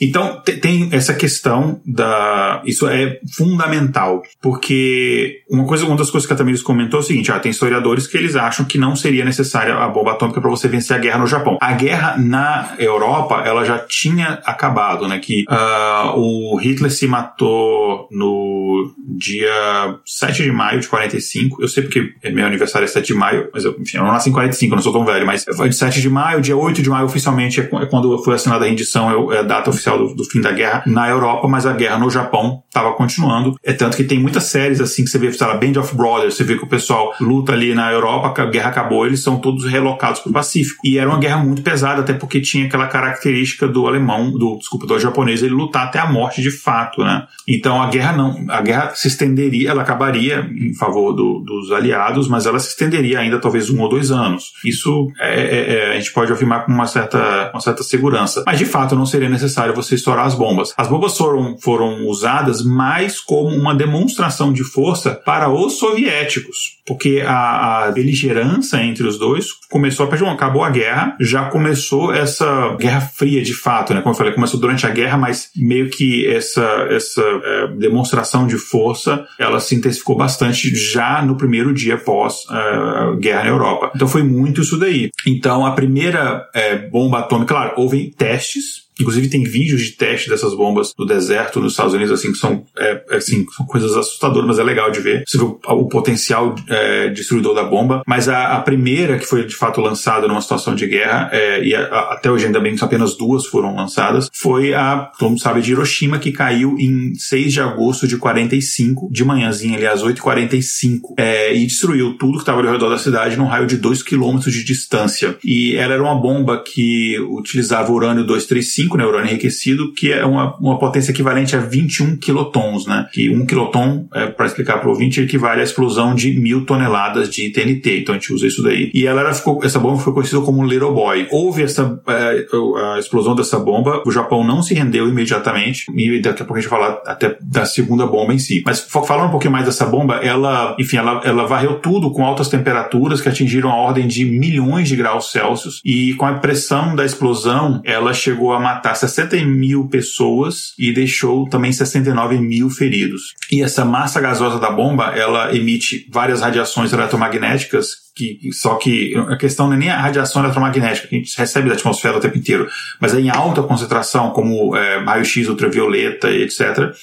Então, tem essa questão da. Isso é fundamental, porque uma, coisa, uma das coisas que a Tamiris comentou é o seguinte: ah, tem historiadores que eles acham que não seria necessária a bomba atômica para você vencer a guerra no Japão. A guerra na Europa, ela já tinha acabado, né? Que uh, o Hitler se matou no dia 7 de maio de 45. Eu sei porque meu aniversário é 7 de maio, mas eu, enfim, eu não nasci em 45, eu não sou tão velho, mas foi de 7 de maio, dia 8 de maio oficialmente é, é quando foi assinada a rendição, é a data oficial do, do, fim da guerra na Europa, mas a guerra no Japão estava continuando. É tanto que tem muitas séries assim que você vê, sei lá, Band of Brothers, você vê que o pessoal luta ali na Europa, a guerra acabou, eles são todos relocados para o Pacífico. E era uma guerra muito pesada, até porque tinha aquela característica do alemão, do desculpa, do japonês, ele lutar até a morte de fato, né? Então a guerra não, a guerra se estenderia, ela acabaria em favor do, dos aliados, mas ela se estenderia ainda talvez um ou dois anos. Isso é, é, é, a gente pode afirmar com uma certa, uma certa segurança. Mas de fato não seria necessário você estourar as bombas. As bombas foram, foram usadas mais como uma demonstração de força para os soviéticos, porque a, a beligerância entre os dois começou a partir acabou a guerra, já começou essa guerra fria de fato, né? Como eu falei, começou durante a guerra, mas meio que essa essa é, demonstração de força ela se intensificou bastante já no primeiro dia pós uh, guerra na Europa. Então foi muito isso daí. Então a primeira é, bomba atômica, claro, houve testes Inclusive tem vídeos de teste dessas bombas no deserto nos Estados Unidos, assim, que são, é, assim, são coisas assustadoras, mas é legal de ver. Você vê o, o potencial é, destruidor da bomba. Mas a, a, primeira que foi de fato lançada numa situação de guerra, é, e a, até hoje ainda bem que apenas duas foram lançadas, foi a, todo mundo sabe, de Hiroshima, que caiu em 6 de agosto de 45, de manhãzinha ali às 8h45, é, e destruiu tudo que estava ao redor da cidade num raio de 2 quilômetros de distância. E ela era uma bomba que utilizava urânio 235, 5 neurônio enriquecido, que é uma, uma potência equivalente a 21 quilotons, né? Que um quiloton, é, para explicar para o ouvinte, equivale à explosão de mil toneladas de TNT. Então a gente usa isso daí. E ela era, ficou, essa bomba foi conhecida como Little Boy. Houve essa é, a explosão dessa bomba, o Japão não se rendeu imediatamente, e daqui a pouco a gente vai falar até da segunda bomba em si. Mas falando um pouquinho mais dessa bomba, ela, enfim, ela, ela varreu tudo com altas temperaturas que atingiram a ordem de milhões de graus Celsius, e com a pressão da explosão, ela chegou a matar matar 60 mil pessoas e deixou também 69 mil feridos. E essa massa gasosa da bomba, ela emite várias radiações eletromagnéticas que, só que a questão não é nem a radiação eletromagnética que a gente recebe da atmosfera o tempo inteiro, mas é em alta concentração, como é, raio-x ultravioleta etc.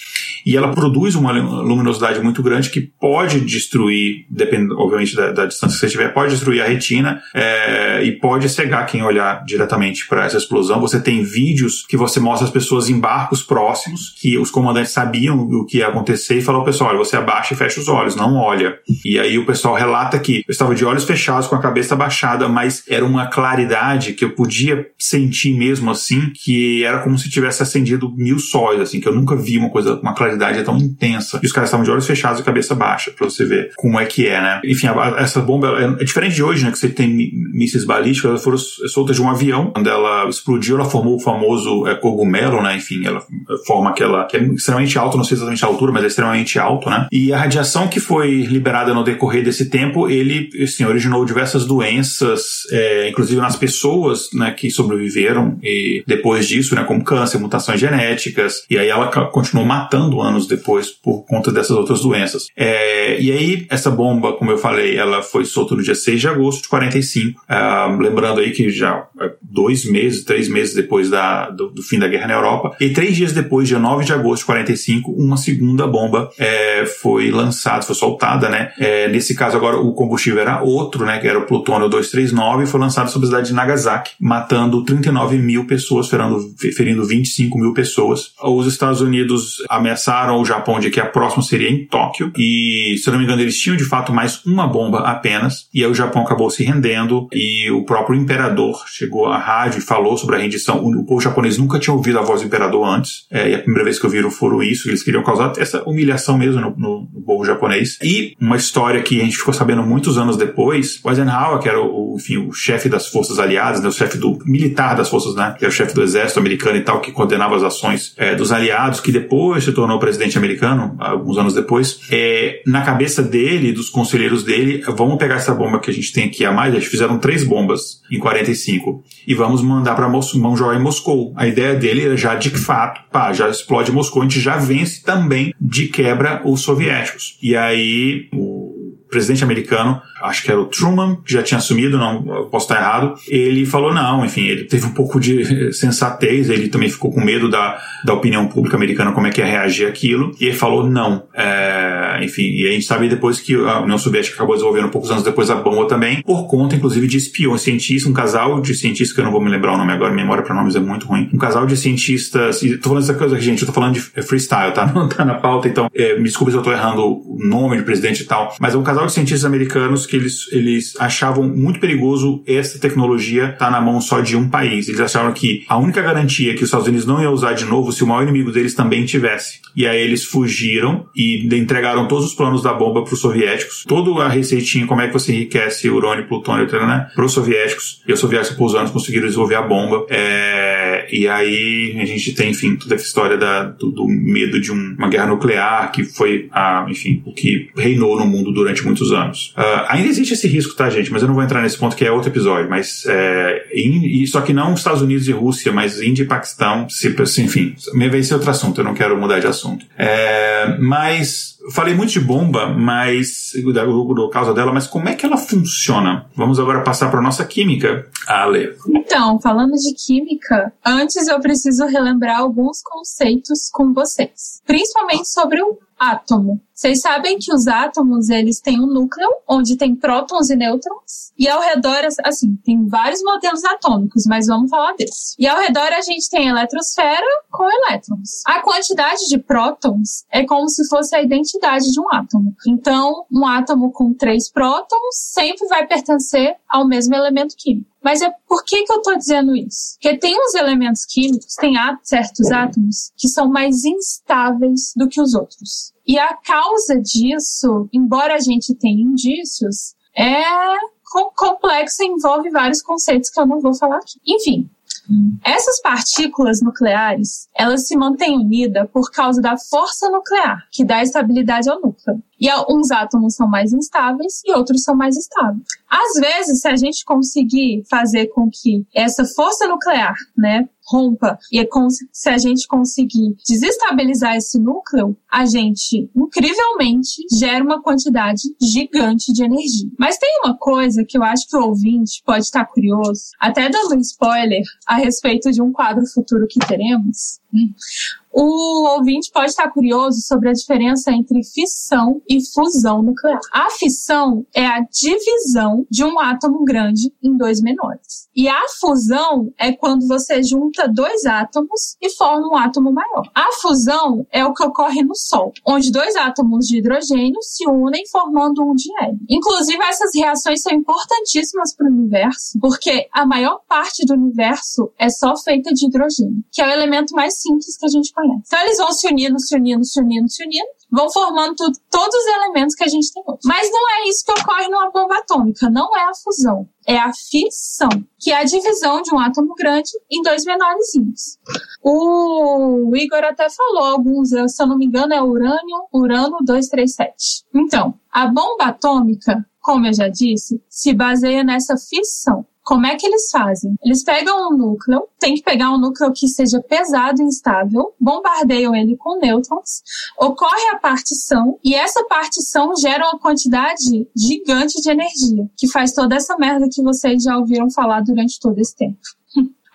E ela produz uma luminosidade muito grande que pode destruir, dependendo, obviamente, da, da distância que você estiver, pode destruir a retina é, e pode cegar quem olhar diretamente para essa explosão. Você tem vídeos que você mostra as pessoas em barcos próximos, que os comandantes sabiam o que ia acontecer e falou, pessoal, olha, você abaixa e fecha os olhos, não olha. E aí o pessoal relata que eu estava de olhos fechados, com a cabeça baixada, mas era uma claridade que eu podia sentir mesmo assim, que era como se tivesse acendido mil sóis, assim, que eu nunca vi uma coisa, uma claridade tão intensa. E os caras estavam de olhos fechados e cabeça baixa, pra você ver como é que é, né? Enfim, a, essa bomba é, é, diferente de hoje, né? Que você tem mísseis balísticos, elas foram soltas de um avião. Quando ela explodiu, ela formou o famoso é, cogumelo, né? Enfim, ela forma aquela que é extremamente alto, não sei exatamente a altura, mas é extremamente alto, né? E a radiação que foi liberada no decorrer desse tempo, ele, assim, originou diversas doenças, é, inclusive nas pessoas, né, que sobreviveram e depois disso, né, como câncer, mutações genéticas, e aí ela continuou matando anos depois por conta dessas outras doenças. É, e aí, essa bomba, como eu falei, ela foi solta no dia 6 de agosto de 45, ah, lembrando aí que já é, dois meses, três meses depois da, do, do, fim da guerra na Europa, e três dias depois, dia 9 de agosto de 45, uma segunda bomba é, foi lançada, foi soltada, né? É, nesse caso agora o combustível era outro, né? Que era o plutônio 239, e foi lançado sobre a cidade de Nagasaki, matando 39 mil pessoas, ferindo, ferindo 25 mil pessoas. Os Estados Unidos ameaçaram o Japão de que a próxima seria em Tóquio, e se eu não me engano eles tinham de fato mais uma bomba apenas, e aí o Japão acabou se rendendo, e o próprio imperador chegou à rádio e falou sobre a rendição. O, povo japonês nunca tinha ouvido a voz do imperador antes, é, e a primeira vez que ouviram foram isso, eles queriam causar essa humilhação mesmo no, no, no povo japonês. E uma história que a gente ficou sabendo muitos anos depois, o Eisenhower, que era o, enfim, o chefe das forças aliadas, né, o chefe do militar das forças, né, que era o chefe do exército americano e tal, que coordenava as ações é, dos aliados, que depois se tornou presidente americano, alguns anos depois, é, na cabeça dele, dos conselheiros dele, vamos pegar essa bomba que a gente tem aqui a mais, eles fizeram três bombas em 45 e vamos mandar para mão joia em Moscou. A ideia dele era já de fato, pá, já explode Moscou, a gente já vence também de quebra os soviéticos. E aí o presidente americano acho que era o Truman, que já tinha assumido, não posso estar errado, ele falou não, enfim, ele teve um pouco de [laughs] sensatez, ele também ficou com medo da, da opinião pública americana, como é que ia reagir aquilo, e ele falou não. É, enfim, e a gente sabe depois que a União Soviética acabou desenvolvendo poucos anos depois a bomba também, por conta, inclusive, de espiões, cientistas, um casal de cientistas, que eu não vou me lembrar o nome agora, memória para nomes é muito ruim, um casal de cientistas, e tô falando dessa coisa gente, eu tô falando de freestyle, tá? [laughs] Não tá na pauta, então é, me desculpe se eu tô errando o nome de presidente e tal, mas é um casal de cientistas americanos que eles, eles achavam muito perigoso essa tecnologia estar tá na mão só de um país. Eles achavam que a única garantia que os Estados Unidos não iam usar de novo se o maior inimigo deles também tivesse. E aí eles fugiram e entregaram todos os planos da bomba para os soviéticos. Toda a receitinha, como é que você enriquece urânio, plutônio, né? Para os soviéticos. E os soviéticos, por anos, conseguiram desenvolver a bomba. É... E aí a gente tem, enfim, toda essa história da, do, do medo de um, uma guerra nuclear, que foi, a, enfim, o que reinou no mundo durante muitos anos. Uh, ainda existe esse risco, tá, gente? Mas eu não vou entrar nesse ponto que é outro episódio. Mas é, in, só que não Estados Unidos e Rússia, mas Índia e Paquistão, se, enfim, vai ser outro assunto. Eu não quero mudar de assunto. É, mas falei muito de bomba, mas da, da causa dela, mas como é que ela funciona? Vamos agora passar para nossa química, Ale. Então, falando de química, antes eu preciso relembrar alguns conceitos com vocês, principalmente sobre o átomo. Vocês sabem que os átomos, eles têm um núcleo onde tem prótons e nêutrons, e ao redor, assim, tem vários modelos atômicos, mas vamos falar desse. E ao redor a gente tem eletrosfera com elétrons. A quantidade de prótons é como se fosse a identidade de um átomo. Então, um átomo com três prótons sempre vai pertencer ao mesmo elemento químico. Mas é por que, que eu estou dizendo isso? Porque tem uns elementos químicos, tem certos átomos que são mais instáveis do que os outros. E a causa disso, embora a gente tenha indícios, é complexa e envolve vários conceitos que eu não vou falar aqui. Enfim, essas partículas nucleares, elas se mantêm unidas por causa da força nuclear, que dá estabilidade ao núcleo. E uns átomos são mais instáveis e outros são mais estáveis. Às vezes, se a gente conseguir fazer com que essa força nuclear, né, rompa e é se a gente conseguir desestabilizar esse núcleo, a gente incrivelmente gera uma quantidade gigante de energia. Mas tem uma coisa que eu acho que o ouvinte pode estar curioso, até dando um spoiler a respeito de um quadro futuro que teremos. O ouvinte pode estar curioso sobre a diferença entre fissão e fusão nuclear. A fissão é a divisão de um átomo grande em dois menores. E a fusão é quando você junta dois átomos e forma um átomo maior. A fusão é o que ocorre no Sol, onde dois átomos de hidrogênio se unem formando um de hélio. Inclusive, essas reações são importantíssimas para o universo, porque a maior parte do universo é só feita de hidrogênio, que é o elemento mais simples que a gente conhece. Então eles vão se unindo, se unindo, se unindo, se unindo, vão formando todos os elementos que a gente tem hoje. Mas não é isso que ocorre numa bomba atômica, não é a fusão, é a fissão, que é a divisão de um átomo grande em dois menorzinhos. O Igor até falou alguns, se eu não me engano, é urânio, urano 237. Então, a bomba atômica, como eu já disse, se baseia nessa fissão. Como é que eles fazem? Eles pegam um núcleo, tem que pegar um núcleo que seja pesado e instável, bombardeiam ele com nêutrons, ocorre a partição e essa partição gera uma quantidade gigante de energia, que faz toda essa merda que vocês já ouviram falar durante todo esse tempo.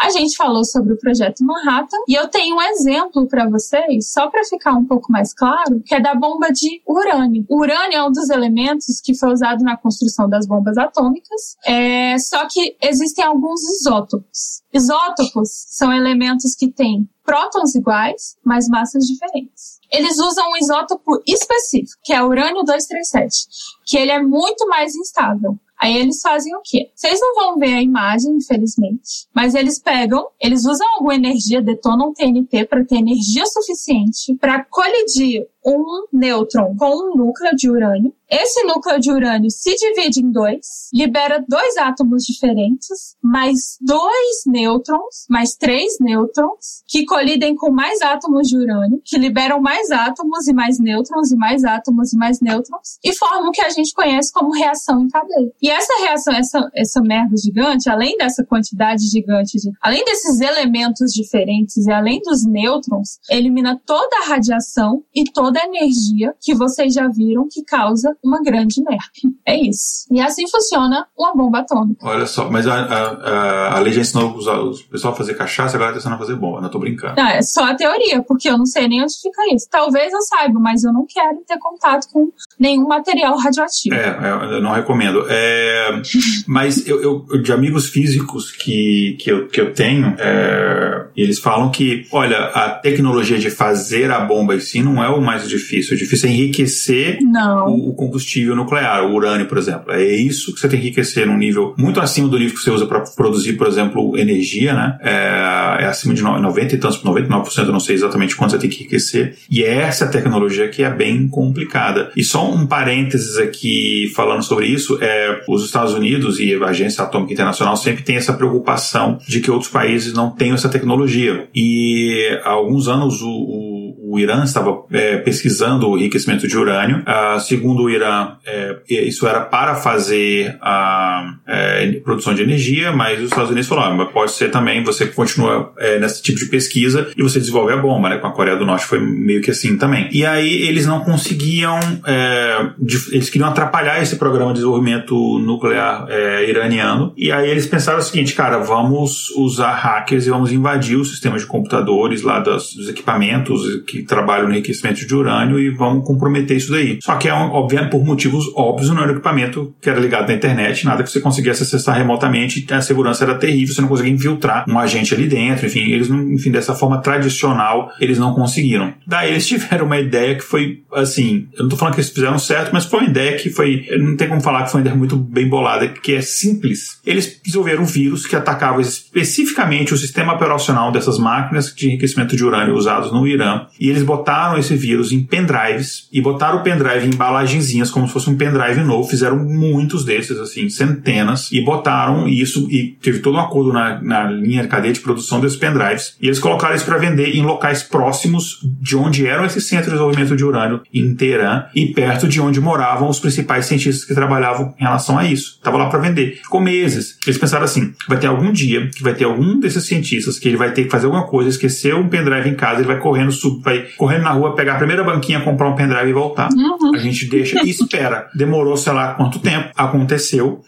A gente falou sobre o projeto Manhattan e eu tenho um exemplo para vocês, só para ficar um pouco mais claro, que é da bomba de urânio. O urânio é um dos elementos que foi usado na construção das bombas atômicas, é, só que existem alguns isótopos. Isótopos são elementos que têm prótons iguais, mas massas diferentes. Eles usam um isótopo específico, que é urânio 237, que ele é muito mais instável. Aí eles fazem o quê? Vocês não vão ver a imagem, infelizmente, mas eles pegam, eles usam alguma energia, detonam TNT para ter energia suficiente para colidir um nêutron com um núcleo de urânio. Esse núcleo de urânio se divide em dois, libera dois átomos diferentes, mais dois nêutrons, mais três nêutrons, que colidem com mais átomos de urânio, que liberam mais átomos e mais nêutrons e mais átomos e mais nêutrons, e formam o que a gente conhece como reação em cadeia. E essa reação, essa, essa merda gigante, além dessa quantidade gigante de, além desses elementos diferentes e além dos nêutrons, elimina toda a radiação e toda toda a energia que vocês já viram que causa uma grande merda. É isso. E assim funciona uma bomba atômica. Olha só, mas a, a, a lei já ensinou o pessoal a fazer cachaça, agora tá ensinando a fazer bomba. Não tô brincando. Não, é só a teoria, porque eu não sei nem onde fica isso. Talvez eu saiba, mas eu não quero ter contato com nenhum material radioativo. É, é eu não recomendo. É, [laughs] mas eu, eu, de amigos físicos que, que, eu, que eu tenho, é, eles falam que, olha, a tecnologia de fazer a bomba em si não é o mais mais difícil. O difícil é enriquecer o, o, combustível nuclear, o urânio, por exemplo. É isso que você tem que enriquecer num nível muito acima do nível que você usa para produzir, por exemplo, energia, né? É, é acima de 90 e tantos, 99%, eu não sei exatamente quanto você tem que enriquecer. E é essa tecnologia que é bem complicada. E só um parênteses aqui falando sobre isso, é os Estados Unidos e a Agência Atômica Internacional sempre tem essa preocupação de que outros países não tenham essa tecnologia. E há alguns anos o, o o Irã estava é, pesquisando o enriquecimento de urânio. Ah, segundo o Irã, é, isso era para fazer a é, produção de energia, mas os Estados Unidos falaram, ah, pode ser também, você continua é, nesse tipo de pesquisa e você desenvolve a bomba, né? Com a Coreia do Norte foi meio que assim também. E aí eles não conseguiam, é, eles queriam atrapalhar esse programa de desenvolvimento nuclear é, iraniano. E aí eles pensaram o seguinte, cara, vamos usar hackers e vamos invadir os sistemas de computadores lá dos, dos equipamentos que trabalham no enriquecimento de urânio e vão comprometer isso daí. Só que é, obviamente, por motivos óbvios, não era um equipamento que era ligado à internet, nada que você conseguisse acessar remotamente, a segurança era terrível, você não conseguia infiltrar um agente ali dentro, enfim, eles, enfim, dessa forma tradicional, eles não conseguiram. Daí eles [laughs] tiveram uma ideia que foi, assim, eu não tô falando que eles fizeram certo, mas foi uma ideia que foi, não tem como falar que foi uma ideia muito bem bolada, que é simples. Eles desenvolveram um vírus que atacava especificamente o sistema operacional dessas máquinas de enriquecimento de urânio usados no Irã, e eles botaram esse vírus em pendrives e botaram o pendrive em embalagenzinhas como se fosse um pendrive novo. Fizeram muitos desses, assim, centenas, e botaram isso e teve todo um acordo na, na linha de cadeia de produção desses pendrives. E eles colocaram isso para vender em locais próximos de onde eram esses centros de desenvolvimento de urânio em Teherã e perto de onde moravam os principais cientistas que trabalhavam em relação a isso. Tava lá para vender. Ficou meses. Eles pensaram assim: vai ter algum dia que vai ter algum desses cientistas que ele vai ter que fazer alguma coisa, esqueceu um pendrive em casa, ele vai correndo, sub, vai correndo na rua, pegar a primeira banquinha, comprar um pendrive e voltar. Uhum. A gente deixa e espera. Demorou, sei lá quanto tempo. Aconteceu.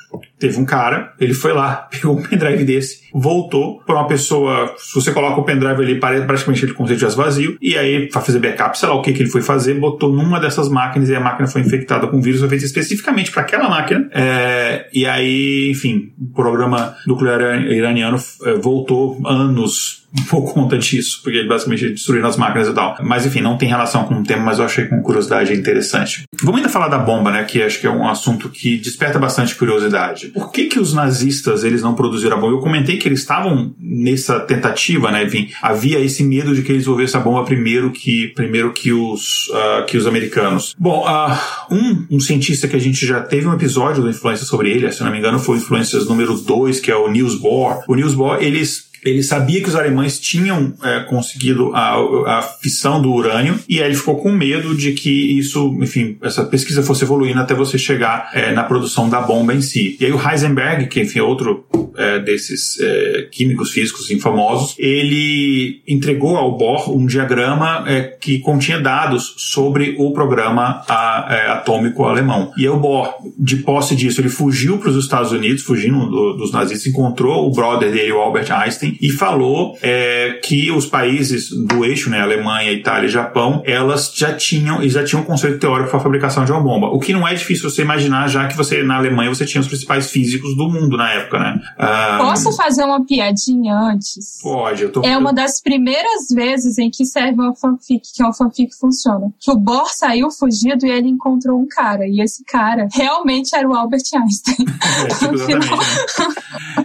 Teve um cara, ele foi lá, [laughs] pegou um pendrive desse, voltou para uma pessoa. Se você coloca o pendrive ali, praticamente ele com o vazio, e aí para fazer backup, sei lá o que, que ele foi fazer, botou numa dessas máquinas e a máquina foi infectada com vírus, foi feito especificamente para aquela máquina. É, e aí, enfim, o programa nuclear iraniano é, voltou anos por conta disso, porque basicamente destruíram as máquinas e tal. Mas enfim, não tem relação com o tema, mas eu achei com curiosidade interessante. Vamos ainda falar da bomba, né, que acho que é um assunto que desperta bastante curiosidade. Por que que os nazistas, eles não produziram a bomba? Eu comentei que eles estavam nessa tentativa, né, enfim, havia esse medo de que eles desenvolvessem a bomba primeiro que primeiro que os uh, que os americanos. Bom, uh, um, um cientista que a gente já teve um episódio do Influência sobre ele, se não me engano, foi Influências número 2, que é o Niels Bohr. O Niels Bohr, eles ele sabia que os alemães tinham é, conseguido a, a fissão do urânio e aí ele ficou com medo de que isso, enfim, essa pesquisa fosse evoluindo até você chegar é, na produção da bomba em si. E aí o Heisenberg, que enfim é outro é, desses é, químicos físicos famosos, ele entregou ao Bohr um diagrama é, que continha dados sobre o programa a, é, atômico alemão. E aí o Bohr, de posse disso, ele fugiu para os Estados Unidos, fugindo do, dos nazistas, encontrou o brother dele, o Albert Einstein, e falou é, que os países do eixo, né, Alemanha, Itália e Japão, elas já tinham e já tinham um conceito teórico para a fabricação de uma bomba. O que não é difícil você imaginar, já que você na Alemanha você tinha os principais físicos do mundo na época, né? Um, Posso fazer uma piadinha antes? Pode, eu tô. É uma das primeiras vezes em que serve uma fanfic, que é uma fanfic funciona. Que o Bohr saiu fugido e ele encontrou um cara. E esse cara realmente era o Albert Einstein. [laughs] É, tipo, [laughs] exatamente. Né?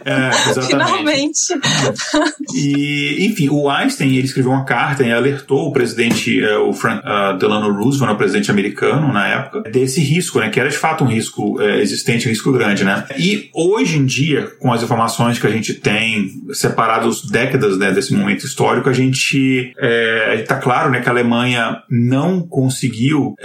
é, [laughs] exatamente. Finalmente. E, enfim, o Einstein ele escreveu uma carta e alertou o presidente, uh, o Frank uh, Delano Roosevelt, o presidente americano na época, desse risco, né? Que era de fato um risco uh, existente, um risco grande, né? E hoje em dia, com as informações que a gente tem, separados décadas né, desse momento histórico, a gente está claro, né, que a Alemanha não conseguiu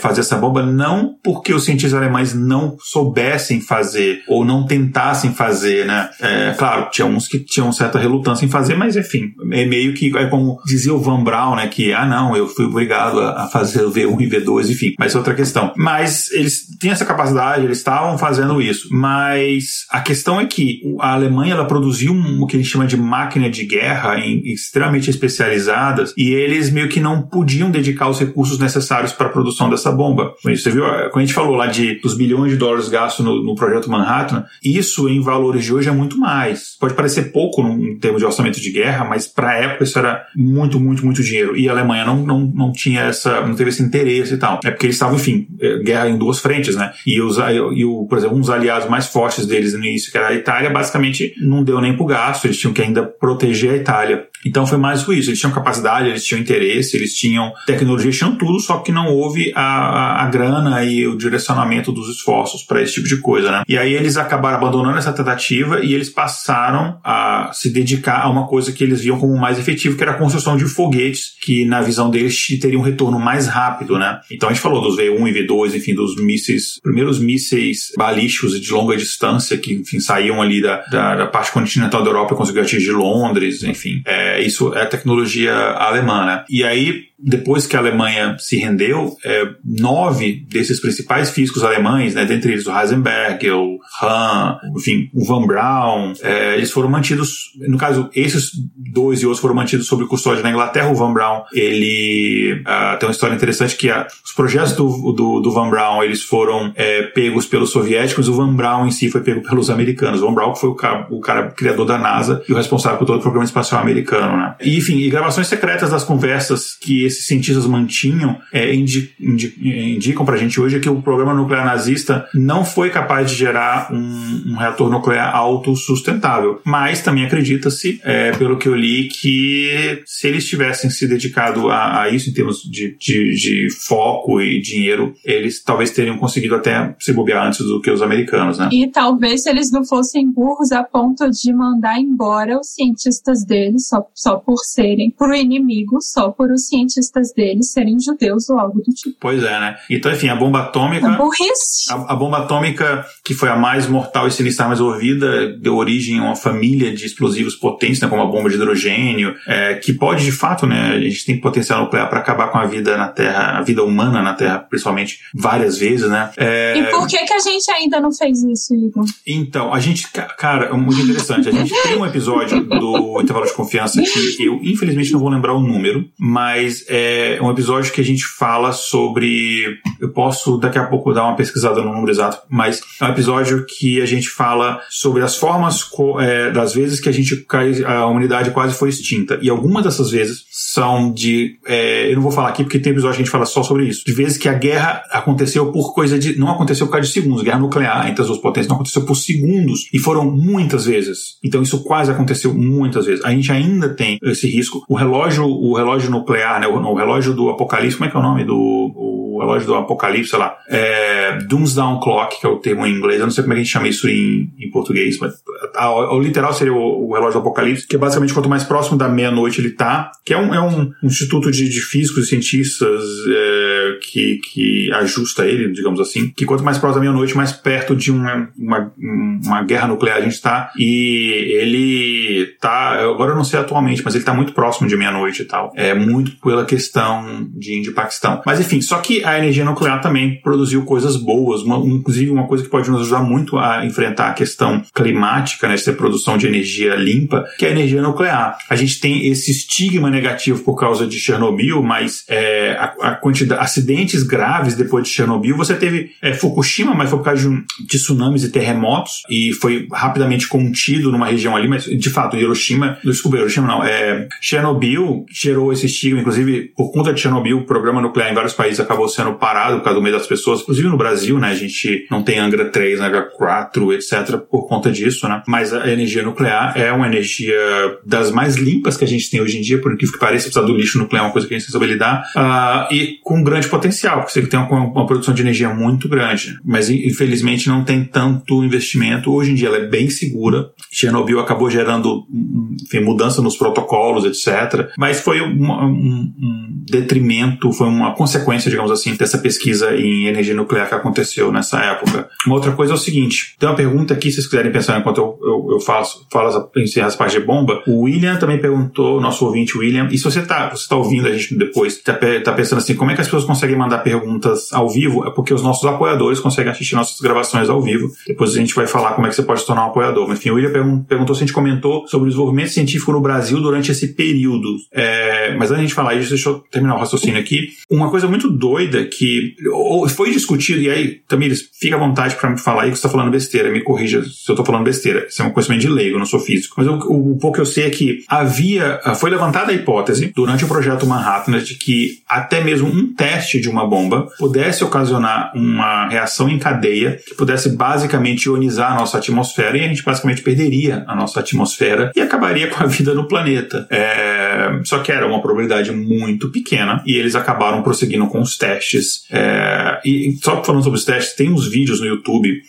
fazer essa bomba, não porque os cientistas alemães não soubessem fazer ou não tentassem fazer, né? claro, tinha uns que tinham certa relutância em fazer, mas enfim, é meio que é como dizia o Van Braun, né, que ah não, eu fui obrigado a fazer o V1 e V2, enfim, mas é outra questão. Mas eles tinham essa capacidade, eles estavam fazendo isso, mas a questão é que a Alemanha ela produziu um, o que a gente chama de máquina de guerra em, extremamente especializadas e eles meio que não podiam dedicar os recursos necessários para a produção dessa bomba. Você viu, quando a gente falou lá de dos bilhões de dólares gastos no, no projeto Manhattan, isso em valores de hoje é muito mais. Pode parecer pouco em termos de orçamento de guerra, mas para a época isso era muito, muito, muito dinheiro. E a Alemanha não, não, não tinha essa, não teve esse interesse e tal. É porque eles estavam, enfim, é, guerra em duas frentes, né? E, os, e o, por exemplo, um dos aliados mais fortes deles no início, que era a Itália, basicamente não deu nem pro gasto, eles tinham que ainda proteger a Itália. Então foi mais isso. Eles tinham capacidade, eles tinham interesse, eles tinham tecnologia, eles tinham tudo, só que não houve a, a, a grana e o direcionamento dos esforços para esse tipo de coisa, né? E aí eles acabaram abandonando essa tentativa e eles passaram a se dedicar a uma coisa que eles viam como mais efetivo, que era a construção de foguetes, que na visão deles teriam um retorno mais rápido, né? Então a gente falou dos V1 e V2, enfim, dos mísseis, primeiros mísseis balísticos de longa distância que, enfim, saíam ali da, da, da parte continental da Europa e conseguiam atingir Londres, enfim. É, isso é tecnologia alemã, né? E aí depois que a Alemanha se rendeu, é, nove desses principais físicos alemães, né, dentre eles o Heisenberg, o Hahn, enfim, o Van Braun, é, eles foram mantidos, no caso, esses dois e outros foram mantidos sob custódia na Inglaterra. O Van Braun, ele uh, tem uma história interessante que a, os projetos do, do, do, Van Braun, eles foram é, pegos pelos soviéticos, o Van Braun em si foi pego pelos americanos. O Van Braun foi o cara, o cara criador da NASA e o responsável por todo o programa espacial americano, né? E, enfim, e gravações secretas das conversas que esses cientistas mantinham é, indi, indi, indicam pra gente hoje é que o programa nuclear nazista não foi capaz de gerar um, um reator nuclear autossustentável. Mas também acredita-se, é, pelo que eu li, que se eles tivessem se dedicado a, a isso em termos de, de, de, foco e dinheiro, eles talvez teriam conseguido até se bobear antes do que os americanos, né? E talvez se eles não fossem burros a ponto de mandar embora os cientistas deles só, só por serem pro inimigo, só por os cientistas deles serem judeus ou algo do tipo. Pois é, né? Então, enfim, a bomba atômica. A burrice. A, a bomba atômica, que foi a mais mortal e sinistra mais ouvida, deu origem a uma família de explosivos potentes, né, como a bomba de hidrogênio, é, que pode, de fato, né, a gente tem potencial nuclear para acabar com a vida na Terra, a vida humana na Terra, principalmente, várias vezes, né? É... E por que, que a gente ainda não fez isso, Igor? Então, a gente, cara, é muito interessante. A gente tem um episódio do Intervalo de Confiança que eu, infelizmente, não vou lembrar o número, mas é um episódio que a gente fala sobre. Eu posso daqui a pouco dar uma pesquisada no número exato, mas é um episódio que a gente fala sobre as formas é, das vezes que a gente a humanidade quase foi extinta. E algumas dessas vezes são de. É, eu não vou falar aqui porque tem episódio que a gente fala só sobre isso. De vezes que a guerra aconteceu por coisa de. Não aconteceu por causa de segundos. Guerra nuclear entre as duas potências não aconteceu por segundos. E foram muitas vezes. Então isso quase aconteceu muitas vezes. A gente ainda tem esse risco. O relógio, o relógio nuclear, né, o, relógio do apocalipse, como é que é o nome do. O relógio do apocalipse, sei lá. É, Doomsdown Clock, que é o termo em inglês. Eu não sei como é que a gente chama isso em, em português, mas a, a, o literal seria o, o, relógio do apocalipse, que é basicamente quanto mais próximo da meia-noite ele tá, que é um, é um instituto de, de físicos e cientistas é, que, que ajusta ele, digamos assim, que quanto mais próximo da meia-noite, mais perto de uma, uma, uma guerra nuclear a gente está. E ele tá, agora eu não sei atualmente, mas ele está muito próximo de meia-noite e tal. É muito pela questão de Índia-Paquistão. Mas enfim, só que a energia nuclear também produziu coisas boas, uma, inclusive uma coisa que pode nos ajudar muito a enfrentar a questão climática, né, essa produção de energia limpa, que é a energia nuclear. A gente tem esse estigma negativo por causa de Chernobyl, mas é, a, a quantidade, acidentes graves depois de Chernobyl, você teve é, Fukushima, mas foi por causa de, um, de tsunamis e terremotos, e foi rapidamente contido numa região ali, mas de fato, Hiroshima, desculpa, Hiroshima não, é, Chernobyl gerou esse estigma, inclusive por conta de Chernobyl, o programa nuclear em vários países acabou sendo parado por causa do medo das pessoas, inclusive no Brasil, né, a gente não tem Angra 3, Angra 4, etc, por conta disso, né, mas a energia nuclear é uma energia das mais limpas que a gente tem hoje em dia, por incrível que pareça, apesar do lixo nuclear é uma coisa que a gente sabe lidar, uh, e com grande potencial, porque você tem uma, uma, produção de energia muito grande, mas infelizmente não tem tanto investimento. Hoje em dia ela é bem segura. Chernobyl acabou gerando enfim, mudança nos protocolos, etc. Mas foi um, um, um detrimento, foi uma consequência, digamos assim, dessa pesquisa em energia nuclear que aconteceu nessa época. Uma outra coisa é o seguinte: tem uma pergunta aqui, se vocês quiserem pensar enquanto eu, eu, eu faço, falo encerrar as partes de bomba. O William também perguntou, nosso ouvinte William, e se você está você tá ouvindo a gente depois, está tá pensando assim, como é que as pessoas conseguem mandar perguntas ao vivo? É porque os nossos apoiadores conseguem assistir nossas gravações ao vivo. Depois a gente vai falar como é que você pode se tornar um apoiador. Mas, enfim, o William perguntou se a gente comentou sobre o desenvolvimento científico no Brasil durante esse período. É, mas antes de falar isso, deixa eu terminar o raciocínio aqui. Uma coisa muito doida que foi discutido, e aí, Tamires, fica à vontade para me falar aí que você está falando besteira, me corrija se eu estou falando besteira. Isso é um conhecimento de leigo, não sou físico. Mas o, o, o pouco que eu sei é que havia, foi levantada a hipótese durante o projeto Manhattan de que até mesmo um teste de uma bomba pudesse ocasionar uma reação em cadeia que pudesse basicamente ionizar a nossa atmosfera e a gente basicamente perderia a nossa atmosfera e acabaria com a vida no planeta. É, só que era uma probabilidade muito pequena e eles acabaram prosseguindo com os testes. É, e só falando sobre os testes, tem uns vídeos no YouTube.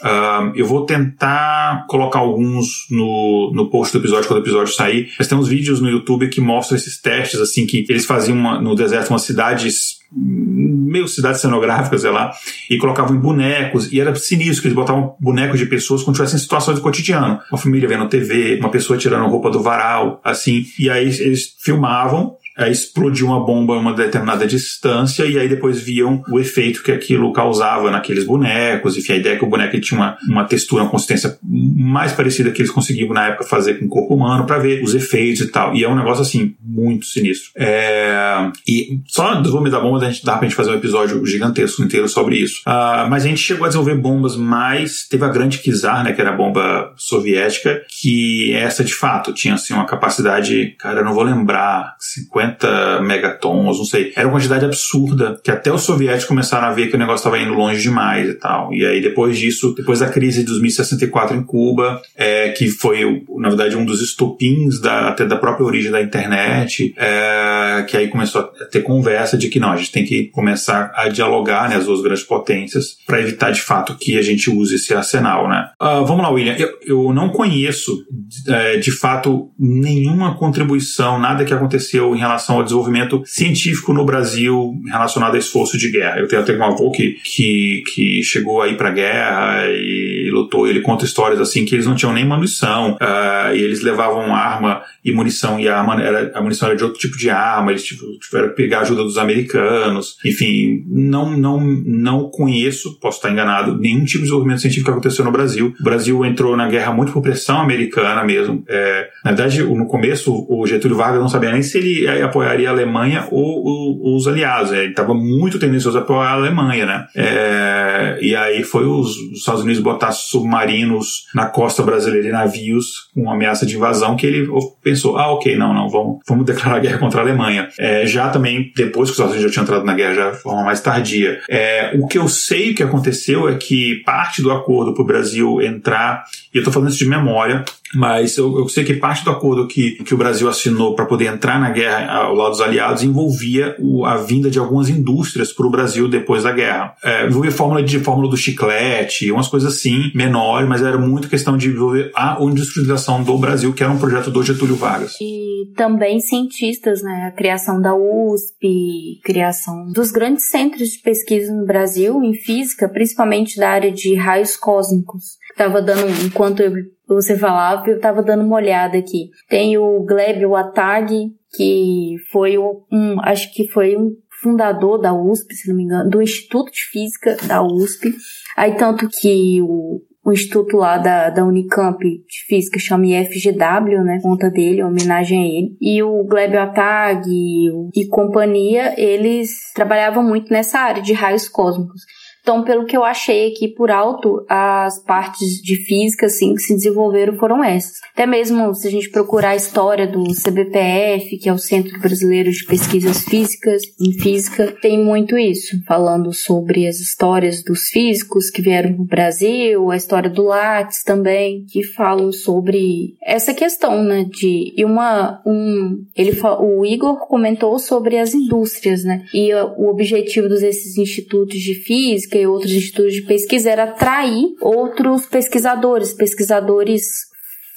Eu vou tentar colocar alguns no, no post do episódio quando o episódio sair, mas tem uns vídeos no YouTube que mostram esses testes, assim, que eles faziam uma, no deserto umas cidades meio cidades cenográficas, sei lá, e colocavam em bonecos, e era sinistro que eles botavam bonecos de pessoas quando tivessem situações do cotidiano. Uma família vendo TV, uma pessoa tirando roupa do varal, assim, e aí eles filmavam aí explodiu uma bomba a uma determinada distância e aí depois viam o efeito que aquilo causava naqueles bonecos. Enfim, a ideia é que o boneco tinha uma, uma textura, uma consistência mais parecida que eles conseguiam na época fazer com o corpo humano para ver os efeitos e tal. E é um negócio assim, muito sinistro. É... E só do volume da bomba a gente dá pra gente fazer um episódio gigantesco inteiro sobre isso. Uh, mas a gente chegou a desenvolver bombas mais. Teve a grande Kizar, né, que era a bomba soviética, que essa de fato tinha assim uma capacidade, cara, eu não vou lembrar, 50 50 megatons, não sei. Era uma quantidade absurda que até os soviéticos começaram a ver que o negócio estava indo longe demais e tal. E aí depois disso, depois da crise de 2064 em Cuba, é, que foi, na verdade, um dos estopins da, até da própria origem da internet, é, que aí começou a ter conversa de que não, a gente tem que começar a dialogar, né, as duas grandes potências, para evitar de fato que a gente use esse arsenal, né. Uh, vamos lá, William. Eu, eu não conheço, é, de fato, nenhuma contribuição, nada que aconteceu em relação ao desenvolvimento científico no Brasil relacionado a esforço de guerra. Eu tenho até um avô que, que, que chegou aí para guerra e lutou, ele conta histórias assim que eles não tinham nem munição, uh, e eles levavam arma e munição, e a arma era, a munição era de outro tipo de arma, eles tipo, tiveram que pegar a ajuda dos americanos. Enfim, não, não, não conheço, posso estar enganado, nenhum tipo de desenvolvimento científico que aconteceu no Brasil. O Brasil entrou na guerra muito por pressão americana mesmo. É, na verdade, no começo, o Getúlio Vargas não sabia nem se ele apoiaria a Alemanha ou, os aliados. Ele estava muito tendencioso a apoiar a Alemanha, né? É, e aí foi os, os Estados Unidos botar submarinos na costa brasileira e navios com ameaça de invasão que ele pensou, ah, ok, não, não, vamos, vamos declarar guerra contra a Alemanha. É, já também, depois que os Estados Unidos já tinham entrado na guerra, já de forma mais tardia. É, o que eu sei que aconteceu é que parte do acordo para o Brasil entrar, e eu estou falando isso de memória, mas eu, eu, sei que parte do acordo que, que o Brasil assinou para poder entrar na guerra ao lado dos aliados envolvia o, a vinda de algumas indústrias para o Brasil depois da guerra. É, envolvia fórmula de fórmula do chiclete, umas coisas assim, menores, mas era muito questão de envolver a industrialização do Brasil, que era um projeto do Getúlio Vargas. E também cientistas, né? A criação da USP, criação dos grandes centros de pesquisa no Brasil em física, principalmente da área de raios cósmicos. Estava dando, enquanto eu você falava, eu estava dando uma olhada aqui. Tem o Gleb Watag, que foi um, acho que foi um fundador da USP, se não me engano, do Instituto de Física da USP. Aí tanto que o, o instituto lá da, da Unicamp de Física chama IFGW, né? Conta dele, homenagem a ele. E o Gleb Atag e, e companhia, eles trabalhavam muito nessa área de raios cósmicos. Então, pelo que eu achei aqui por alto, as partes de física assim que se desenvolveram foram essas. Até mesmo se a gente procurar a história do CBPF, que é o Centro Brasileiro de Pesquisas Físicas em Física, tem muito isso, falando sobre as histórias dos físicos que vieram para o Brasil, a história do Lattes também, que falam sobre essa questão, né, de e uma um ele o Igor comentou sobre as indústrias, né? E o objetivo desses institutos de física e outros institutos de pesquisa era atrair outros pesquisadores, pesquisadores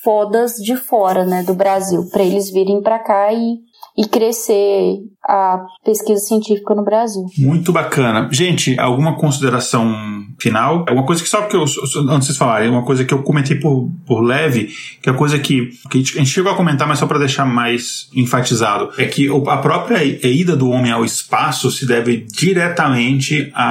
fodas de fora, né, do Brasil, para eles virem para cá e e crescer a pesquisa científica no Brasil. Muito bacana. Gente, alguma consideração final? Uma coisa que só que eu, antes de vocês falarem, uma coisa que eu comentei por, por leve, que é a coisa que, que a gente chegou a comentar, mas só para deixar mais enfatizado, é que a própria ida do homem ao espaço se deve diretamente à,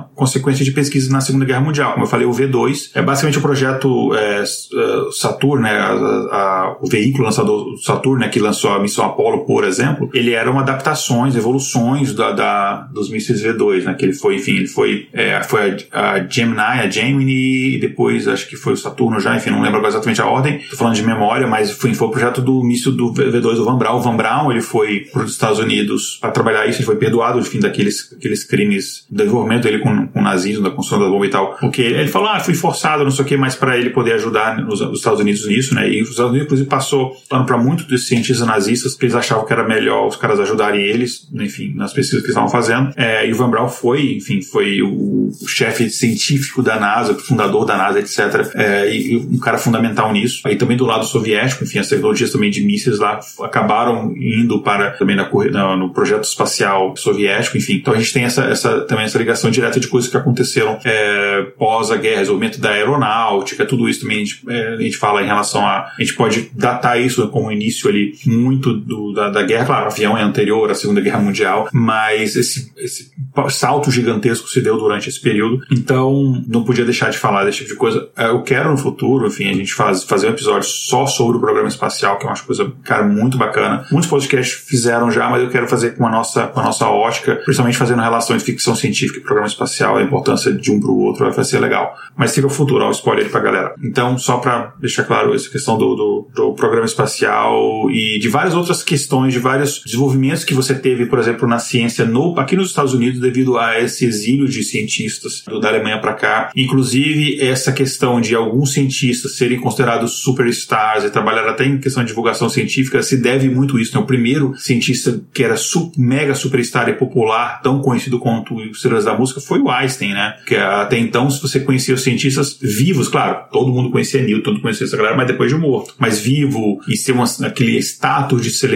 à consequência de pesquisa na Segunda Guerra Mundial. Como eu falei, o V2 é basicamente o projeto é, é né, a, a, o veículo lançador Saturn, né, que lançou a missão Apollo Apollo, por exemplo, ele eram adaptações, evoluções da, da dos mísseis V2, né? Que ele foi, enfim, ele foi, é, foi a, a, Gemini, a Gemini, e depois acho que foi o Saturno já, enfim, não lembro exatamente a ordem, tô falando de memória, mas foi, foi o projeto do míssil do V2 do Van Braun. O Van Braun, ele foi para os Estados Unidos para trabalhar isso, ele foi perdoado, enfim, daqueles aqueles crimes do envolvimento dele com, com o nazismo, da construção da bomba e tal, porque ele, ele falou, ah, fui forçado, não sei o que, mas para ele poder ajudar os, os, Estados Unidos nisso, né? E os Estados Unidos, inclusive, passou plano para muitos dos cientistas nazistas, que eles achavam que era melhor os caras ajudarem eles, enfim, nas pesquisas que estavam fazendo. É, e o Van Braun foi, enfim, foi o, o chefe científico da NASA, o fundador da NASA, etc. É, e, e, um cara fundamental nisso. Aí também do lado soviético, enfim, as tecnologias também de mísseis lá acabaram indo para também na, na, no projeto espacial soviético, enfim. Então a gente tem essa, essa também essa ligação direta de coisas que aconteceram é, pós a guerra, desenvolvimento da aeronáutica, tudo isso também a gente, é, a gente fala em relação a. A gente pode datar isso como início ali muito do, da, da guerra, claro, o avião anterior à Segunda Guerra Mundial, mas esse, esse salto gigantesco se deu durante esse período, então não podia deixar de falar desse tipo de coisa. É, eu quero no futuro, enfim, a gente faz, fazer um episódio só sobre o programa espacial, que é uma coisa, cara, muito bacana. Muitos podcasts fizeram já, mas eu quero fazer com a nossa, com a nossa ótica, principalmente fazendo relações de ficção científica e programa espacial, a importância de um para o outro vai ser legal. Mas fica o futuro, ó, o spoiler aí pra galera. Então, só para deixar claro essa questão do, do, do programa espacial e de várias outras questões, de vários desenvolvimentos que você teve, por exemplo, na ciência no, aqui nos Estados Unidos, devido a esse exílio de cientistas da Alemanha para cá. Inclusive, essa questão de alguns cientistas serem considerados superstars e trabalhar até em questão de divulgação científica se deve muito isso. Né? O primeiro cientista que era super, mega superstar e popular, tão conhecido quanto os estrelas da música, foi o Einstein, né? Que até então, se você conhecia os cientistas vivos, claro, todo mundo conhecia Newton, todo mundo conhecia essa galera, mas depois de morto. Mas vivo e ser uma, aquele status de celebridade,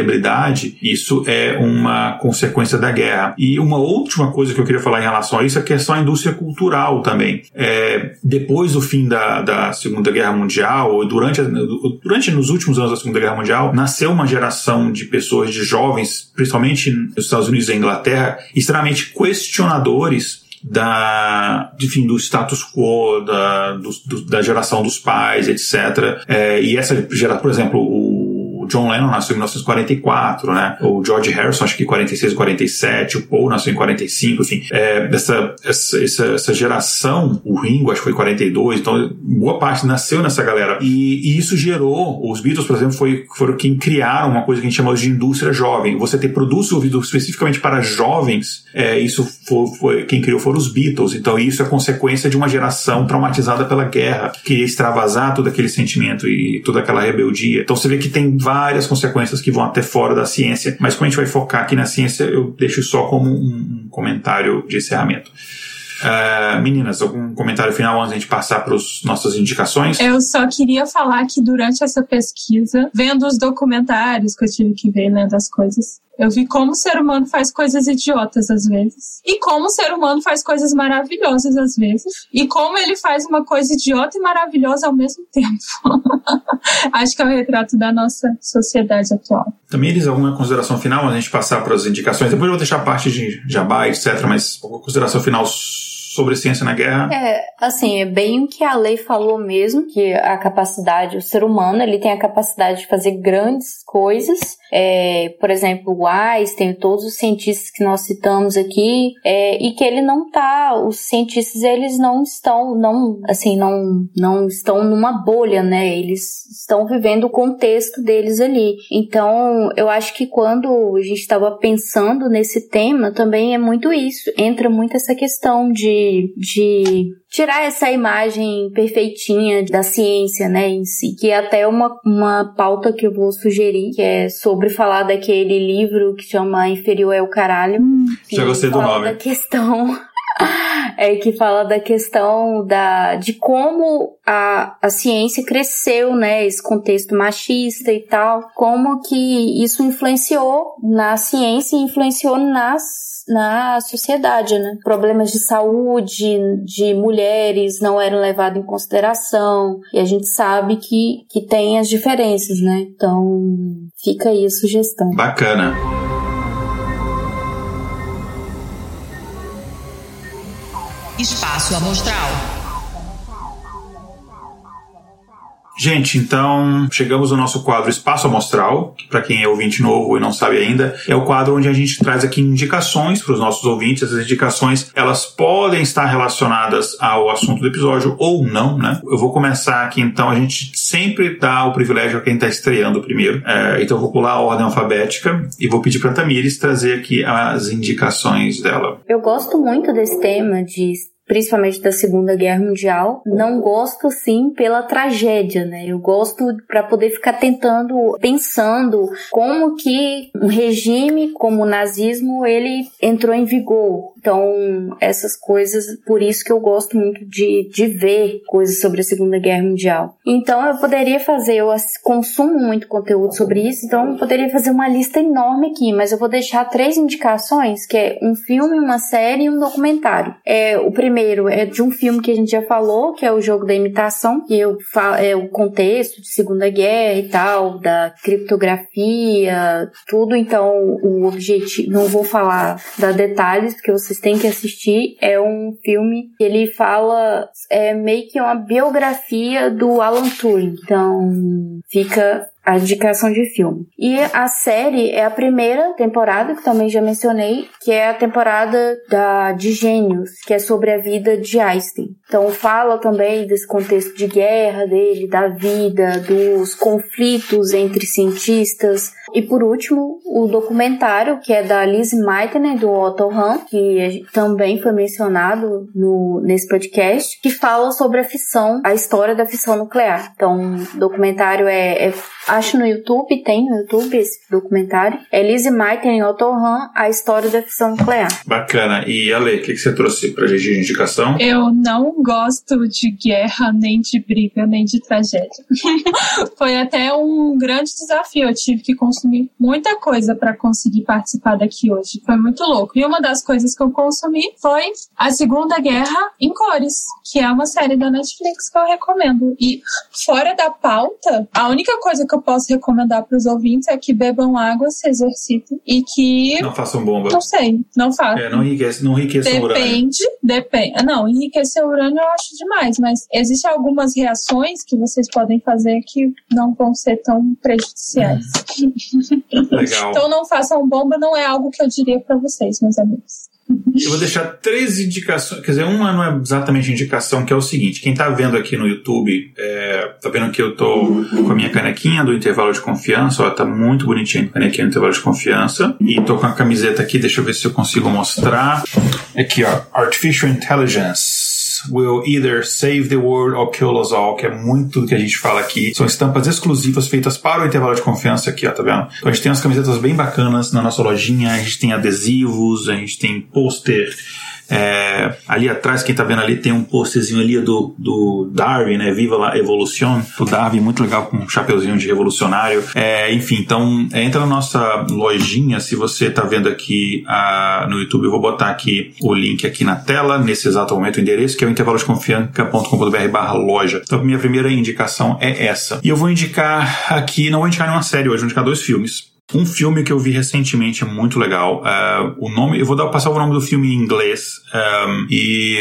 isso é uma consequência da guerra. E uma última coisa que eu queria falar em relação a isso é a questão da indústria cultural também. É, depois do fim da, da Segunda Guerra Mundial, durante, durante nos últimos anos da Segunda Guerra Mundial, nasceu uma geração de pessoas, de jovens, principalmente nos Estados Unidos e Inglaterra, extremamente questionadores da, enfim, do status quo, da, do, da geração dos pais, etc. É, e essa geração, por exemplo, John Lennon nasceu em 1944, né? O George Harrison, acho que 46 47, o Paul nasceu em 45, enfim. É, essa, essa, essa, geração, o Ringo, acho que foi 42, então boa parte nasceu nessa galera. E, e isso gerou, os Beatles, por exemplo, foi, foram quem criaram uma coisa que a gente chama de indústria jovem. Você ter produtos ouvidos especificamente para jovens, é, isso foi, foi, quem criou foram os Beatles. Então isso é consequência de uma geração traumatizada pela guerra, que queria extravasar todo aquele sentimento e toda aquela rebeldia. Então você vê que tem vários várias consequências que vão até fora da ciência, mas como a gente vai focar aqui na ciência, eu deixo só como um, comentário de encerramento. Uh, meninas, algum comentário final antes de a gente passar para as nossas indicações? Eu só queria falar que durante essa pesquisa, vendo os documentários que eu tive que ver, né, das coisas, eu vi como o ser humano faz coisas idiotas às vezes. E como o ser humano faz coisas maravilhosas às vezes. E como ele faz uma coisa idiota e maravilhosa ao mesmo tempo. [laughs] Acho que é o um retrato da nossa sociedade atual. Também, Elis, alguma consideração final antes de a gente passar para as indicações? Depois eu vou deixar a parte de jabá, etc., mas alguma consideração final sobre ciência na guerra? É, assim, é bem o que a lei falou mesmo, que a capacidade, o ser humano, ele tem a capacidade de fazer grandes coisas. É, por exemplo, o Einstein, todos os cientistas que nós citamos aqui, é, e que ele não tá, os cientistas, eles não estão, não, assim, não, não estão numa bolha, né? Eles estão vivendo o contexto deles ali. Então, eu acho que quando a gente estava pensando nesse tema, também é muito isso. Entra muito essa questão de de, tirar essa imagem perfeitinha da ciência, né, em si, que é até uma, uma pauta que eu vou sugerir, que é sobre falar daquele livro que chama Inferior é o Caralho. Hum, Já gostei do nome. da questão [laughs] é que fala da questão da, de como a, a ciência cresceu, né, esse contexto machista e tal, como que isso influenciou na ciência e influenciou nas na sociedade, né? Problemas de saúde de mulheres não eram levados em consideração e a gente sabe que, que tem as diferenças, né? Então fica aí a sugestão. Bacana. Espaço Amostral. Gente, então chegamos ao nosso quadro Espaço Amostral, que para quem é ouvinte novo e não sabe ainda, é o quadro onde a gente traz aqui indicações para os nossos ouvintes. Essas indicações, elas podem estar relacionadas ao assunto do episódio ou não, né? Eu vou começar aqui então, a gente sempre dá o privilégio a quem está estreando primeiro. É, então eu vou pular a ordem alfabética e vou pedir para Tamires trazer aqui as indicações dela. Eu gosto muito desse tema de principalmente da Segunda Guerra Mundial. Não gosto sim pela tragédia, né? Eu gosto para poder ficar tentando, pensando como que um regime como o nazismo ele entrou em vigor. Então, essas coisas, por isso que eu gosto muito de, de ver coisas sobre a Segunda Guerra Mundial. Então, eu poderia fazer, eu consumo muito conteúdo sobre isso, então eu poderia fazer uma lista enorme aqui, mas eu vou deixar três indicações, que é um filme, uma série e um documentário. É, o primeiro primeiro é de um filme que a gente já falou, que é o Jogo da Imitação, que eu falo, é o contexto de Segunda Guerra e tal, da criptografia, tudo. Então, o objetivo, não vou falar da detalhes, porque vocês têm que assistir. É um filme que ele fala, é meio que uma biografia do Alan Turing. Então, fica a indicação de filme. E a série é a primeira temporada, que também já mencionei, que é a temporada da, de Gênios, que é sobre a vida de Einstein. Então fala também desse contexto de guerra dele, da vida, dos conflitos entre cientistas. E por último, o documentário, que é da Liz Meitner, do Otto Hahn, que também foi mencionado no, nesse podcast, que fala sobre a fissão, a história da fissão nuclear. Então, o documentário é, é acho no YouTube, tem no YouTube esse documentário. É Lizzie Meitner em Otto Hahn, A História da Fissão Nuclear. Bacana. E Ale, o que, que você trouxe pra gente de indicação? Eu não gosto de guerra, nem de briga, nem de tragédia. [laughs] Foi até um grande desafio. Eu tive que consumir muita coisa para conseguir participar daqui hoje. Foi muito louco. E uma das coisas que eu consumi foi a Segunda Guerra em Cores, que é uma série da Netflix que eu recomendo. E fora da pauta, a única coisa que eu posso recomendar para os ouvintes é que bebam água, se exercitem e que. Não façam bomba. Não sei, não façam. É, não enriqueça, não enriqueça depende, urânio. Depende, depende. Não, enriquecer urânio eu acho demais, mas existem algumas reações que vocês podem fazer que não vão ser tão prejudiciais. [laughs] Legal. então não façam bomba, não é algo que eu diria para vocês, meus amigos. Eu vou deixar três indicações, quer dizer, uma não é exatamente indicação, que é o seguinte: quem tá vendo aqui no YouTube, é, tá vendo que eu tô com a minha canequinha do intervalo de confiança, ó, tá muito bonitinho a canequinha do intervalo de confiança, e tô com a camiseta aqui, deixa eu ver se eu consigo mostrar. Aqui, ó, Artificial Intelligence will either save the world or kill us all, que é muito do que a gente fala aqui. São estampas exclusivas feitas para o intervalo de confiança aqui, ó, tá vendo? Então a gente tem umas camisetas bem bacanas na nossa lojinha, a gente tem adesivos, a gente tem pôster. É, ali atrás, quem tá vendo ali, tem um posterzinho ali do, do Darwin, né? Viva la Evolution. O Darwin, muito legal, com um chapeuzinho de revolucionário. É, enfim, então, entra na nossa lojinha. Se você tá vendo aqui a, no YouTube, eu vou botar aqui o link aqui na tela, nesse exato momento, o endereço, que é o intervalosconfianca.com.br barra loja. Então, minha primeira indicação é essa. E eu vou indicar aqui, não vou indicar nenhuma série hoje, vou indicar dois filmes. Um filme que eu vi recentemente é muito legal. Uh, o nome, eu vou dar, passar o nome do filme em inglês. Um, e,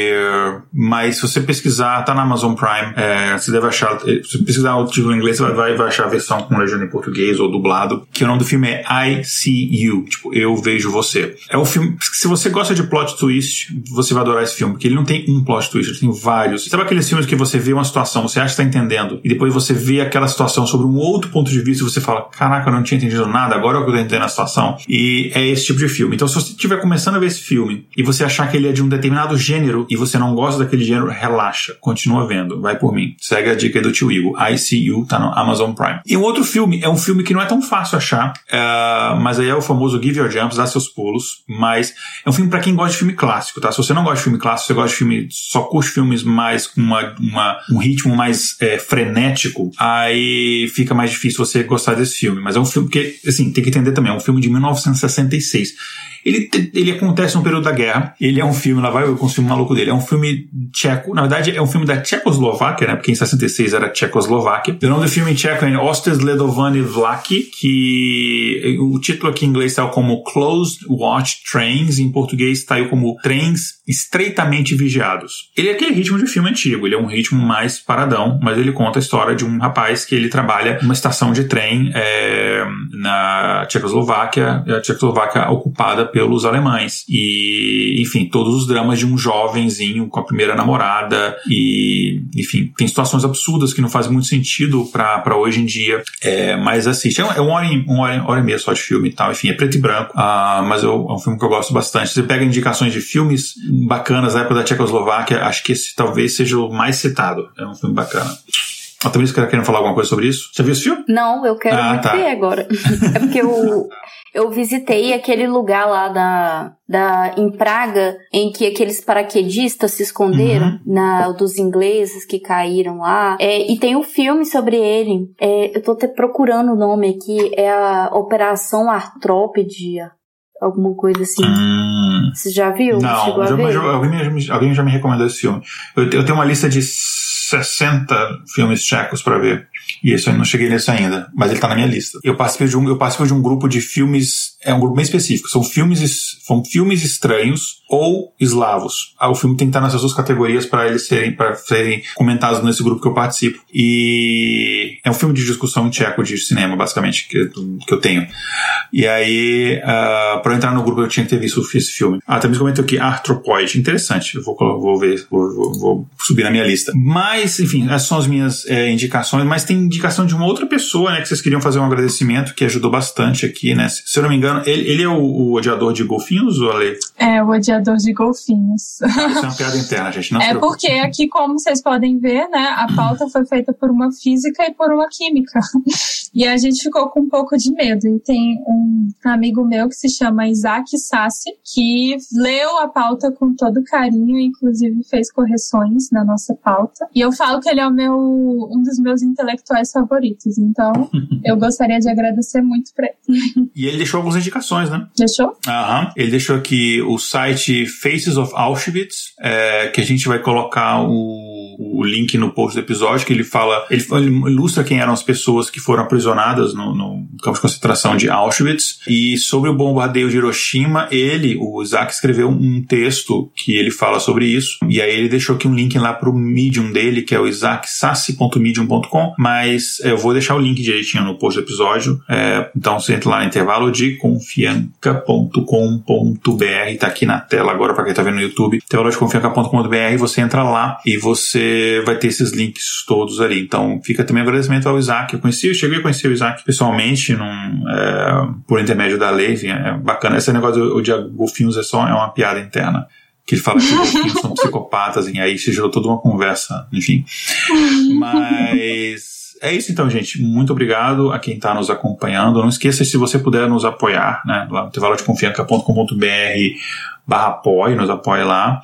mas se você pesquisar, tá na Amazon Prime. É, você deve achar. Se pesquisar o título em inglês, você vai, vai achar a versão com legenda em português ou dublado. Que o nome do filme é I See You. Tipo, eu vejo você. É um filme. Se você gosta de plot twist, você vai adorar esse filme, porque ele não tem um plot twist, ele tem vários. Sabe aqueles filmes que você vê uma situação, você acha que está entendendo, e depois você vê aquela situação sobre um outro ponto de vista e você fala: Caraca, eu não tinha entendido nada agora eu tô entendendo a situação. E é esse tipo de filme. Então, se você estiver começando a ver esse filme e você achar que ele é de um determinado gênero e você não gosta daquele gênero, relaxa, continua vendo, vai por mim. Segue a dica do tio Igor. ICU tá no Amazon Prime. E um outro filme, é um filme que não é tão fácil achar, uh, mas aí é o famoso Give Your Jumps, dá seus pulos, mas é um filme para quem gosta de filme clássico, tá? Se você não gosta de filme clássico, você gosta de filme, só curte filmes mais com uma, uma, um ritmo mais é, frenético, aí fica mais difícil você gostar desse filme. Mas é um filme que, assim, tem que entender também, é um filme de 1966. Ele, ele acontece no período da guerra. Ele é um filme, lá vai eu com o filme maluco dele. É um filme tcheco. Na verdade, é um filme da Tchecoslováquia, né? Porque em 66 era Tchecoslováquia. O nome do filme em tcheco é Ostres Ledovany Vlaki, que o título aqui em inglês saiu como Closed Watch Trains, em português saiu como Trens Estreitamente Vigiados. Ele é aquele ritmo de filme antigo, ele é um ritmo mais paradão, mas ele conta a história de um rapaz que ele trabalha numa estação de trem é, na Tchecoslováquia, a Tchecoslováquia ocupada pelos alemães. E, enfim, todos os dramas de um jovenzinho com a primeira namorada e, enfim, tem situações absurdas que não fazem muito sentido para hoje em dia, é, mas assiste. É, é uma hora, e, hora, hora e meia só de filme e tal, enfim, é preto e branco, uh, mas eu, é um filme que eu gosto bastante. Você pega indicações de filmes bacanas da época da Tchecoslováquia, acho que esse talvez seja o mais citado. É um filme bacana. Ah, também você querendo falar alguma coisa sobre isso? Você viu esse filme? Não, eu quero ah, muito tá. ver agora. [laughs] é porque eu, eu visitei aquele lugar lá da, da, em Praga, em que aqueles paraquedistas se esconderam, uhum. na, dos ingleses que caíram lá. É, e tem um filme sobre ele. É, eu tô até procurando o nome aqui. É a Operação Artrópede alguma coisa assim. Hum, Você já viu? Não, a já- já- alguém, já- alguém já me recomendou esse filme. Eu, eu tenho uma lista de 60 filmes tchecos pra ver. E esse eu não cheguei nesse ainda, mas ele tá na minha lista. Eu participei de um, eu participei de um grupo de filmes, é um grupo bem específico. São filmes, es- são filmes estranhos ou eslavos. Ah, o filme tem que estar nessas duas categorias para eles serem, para serem comentados nesse grupo que eu participo. E é um filme de discussão tcheco de cinema, basicamente, que, que eu tenho. E aí, uh, para entrar no grupo, eu tinha que ter visto esse filme. Ah, também comentou aqui, Arthropoid. Interessante. Eu vou, vou ver, vou, vou- vou subir na minha lista. Mas, enfim, essas são as minhas eh, indicações. Mas tem indicação de uma outra pessoa, né, que vocês queriam fazer um agradecimento, que ajudou bastante aqui, né? Se se eu não me engano, ele, ele é o, o odiador de golfinhos, ou Ale? É, o odiador de golfinhos. Isso é uma piada interna, gente. Não [laughs] É porque aqui, como vocês podem ver, né, a pauta foi feita por uma física e por uma química. [laughs] E a gente ficou com um pouco de medo. E tem um amigo meu que se chama Isaac Sassi, que leu a pauta com todo carinho inclusive fez correções na nossa pauta. E eu falo que ele é o meu, um dos meus intelectuais favoritos. Então, [laughs] eu gostaria de agradecer muito pra ele. E ele deixou algumas indicações, né? Deixou? Aham. Ele deixou aqui o site Faces of Auschwitz, é, que a gente vai colocar o, o link no post do episódio, que ele fala, ele, ele ilustra quem eram as pessoas que foram aprisionadas no, no campo de concentração de Auschwitz. E sobre o bombardeio de Hiroshima, ele, o Isaac, escreveu um texto que ele fala sobre isso. E aí ele deixou aqui um link lá pro Medium dele, que é o isaacsassi.medium.com, mas é, eu vou deixar o link direitinho no post do episódio. É, então você entra lá no intervalo de confianca.com.br, tá aqui na tela agora para quem tá vendo no YouTube. Intervalo de confianca.com.br, você entra lá e você vai ter esses links todos ali. Então fica também um agradecimento ao Isaac. Eu conheci, eu cheguei a conhecer o Isaac pessoalmente num, é, por intermédio da lei. enfim, É bacana. Esse negócio de golfinhos é só é uma piada interna que ele fala que os [laughs] golfinhos são psicopatas, e aí se gerou toda uma conversa, enfim. Mas é isso então, gente. Muito obrigado a quem está nos acompanhando. Não esqueça, se você puder nos apoiar, né, lá no intervalodeconfianca.com.br barra apoio, nos apoie lá.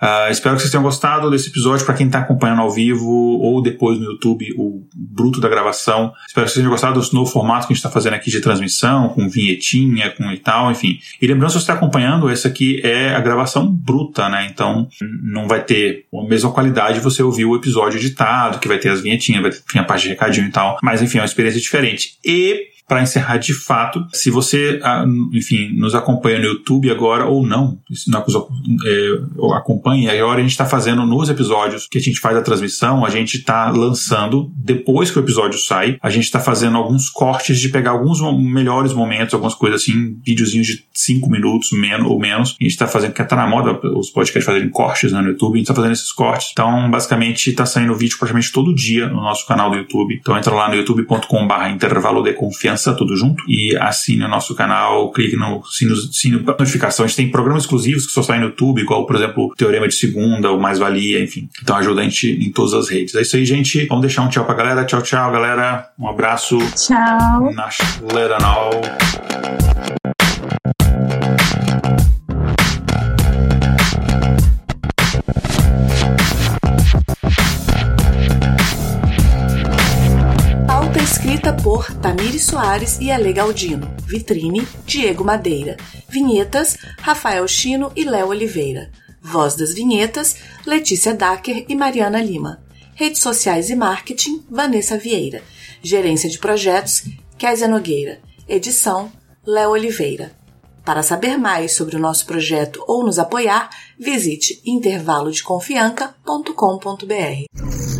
Ah, espero que vocês tenham gostado desse episódio. Para quem está acompanhando ao vivo ou depois no YouTube, o bruto da gravação. Espero que vocês tenham gostado do novo formato que a gente está fazendo aqui de transmissão, com vinhetinha, com e tal, enfim. E lembrando, se você está acompanhando, essa aqui é a gravação bruta, né? Então não vai ter a mesma qualidade você ouvir o episódio editado, que vai ter as vinhetinhas, vai ter a parte de recadinho e tal. Mas enfim, é uma experiência diferente. E para encerrar de fato, se você, ah, enfim, nos acompanha no YouTube agora ou não, se não é, acompanha, agora a gente está fazendo nos episódios que a gente faz a transmissão, a gente está lançando, depois que o episódio sai, a gente está fazendo alguns cortes de pegar alguns melhores momentos, algumas coisas assim, videozinhos de 5 minutos menos, ou menos. A gente está fazendo, que tá na moda os podcasts fazerem cortes né, no YouTube, a gente está fazendo esses cortes. Então, basicamente, está saindo vídeo praticamente todo dia no nosso canal do YouTube. Então, entra lá no youtube.com/barra intervalo de confiança, tudo junto, e assine o nosso canal, clique no sino, sino da notificação. A gente tem programas exclusivos que só saem no YouTube, igual, por exemplo, Teorema de Segunda, o Mais Valia, enfim. Então, ajuda a gente em todas as redes. É isso aí, gente. Vamos deixar um tchau pra galera. Tchau, tchau, galera. Um abraço. Tchau. Na Leranol. Escrita por Tamiri Soares e Ale Galdino. Vitrine, Diego Madeira. Vinhetas, Rafael Chino e Léo Oliveira. Voz das vinhetas, Letícia Dacker e Mariana Lima. Redes sociais e marketing, Vanessa Vieira. Gerência de projetos, Kézia Nogueira. Edição, Léo Oliveira. Para saber mais sobre o nosso projeto ou nos apoiar, visite intervalodeconfianca.com.br.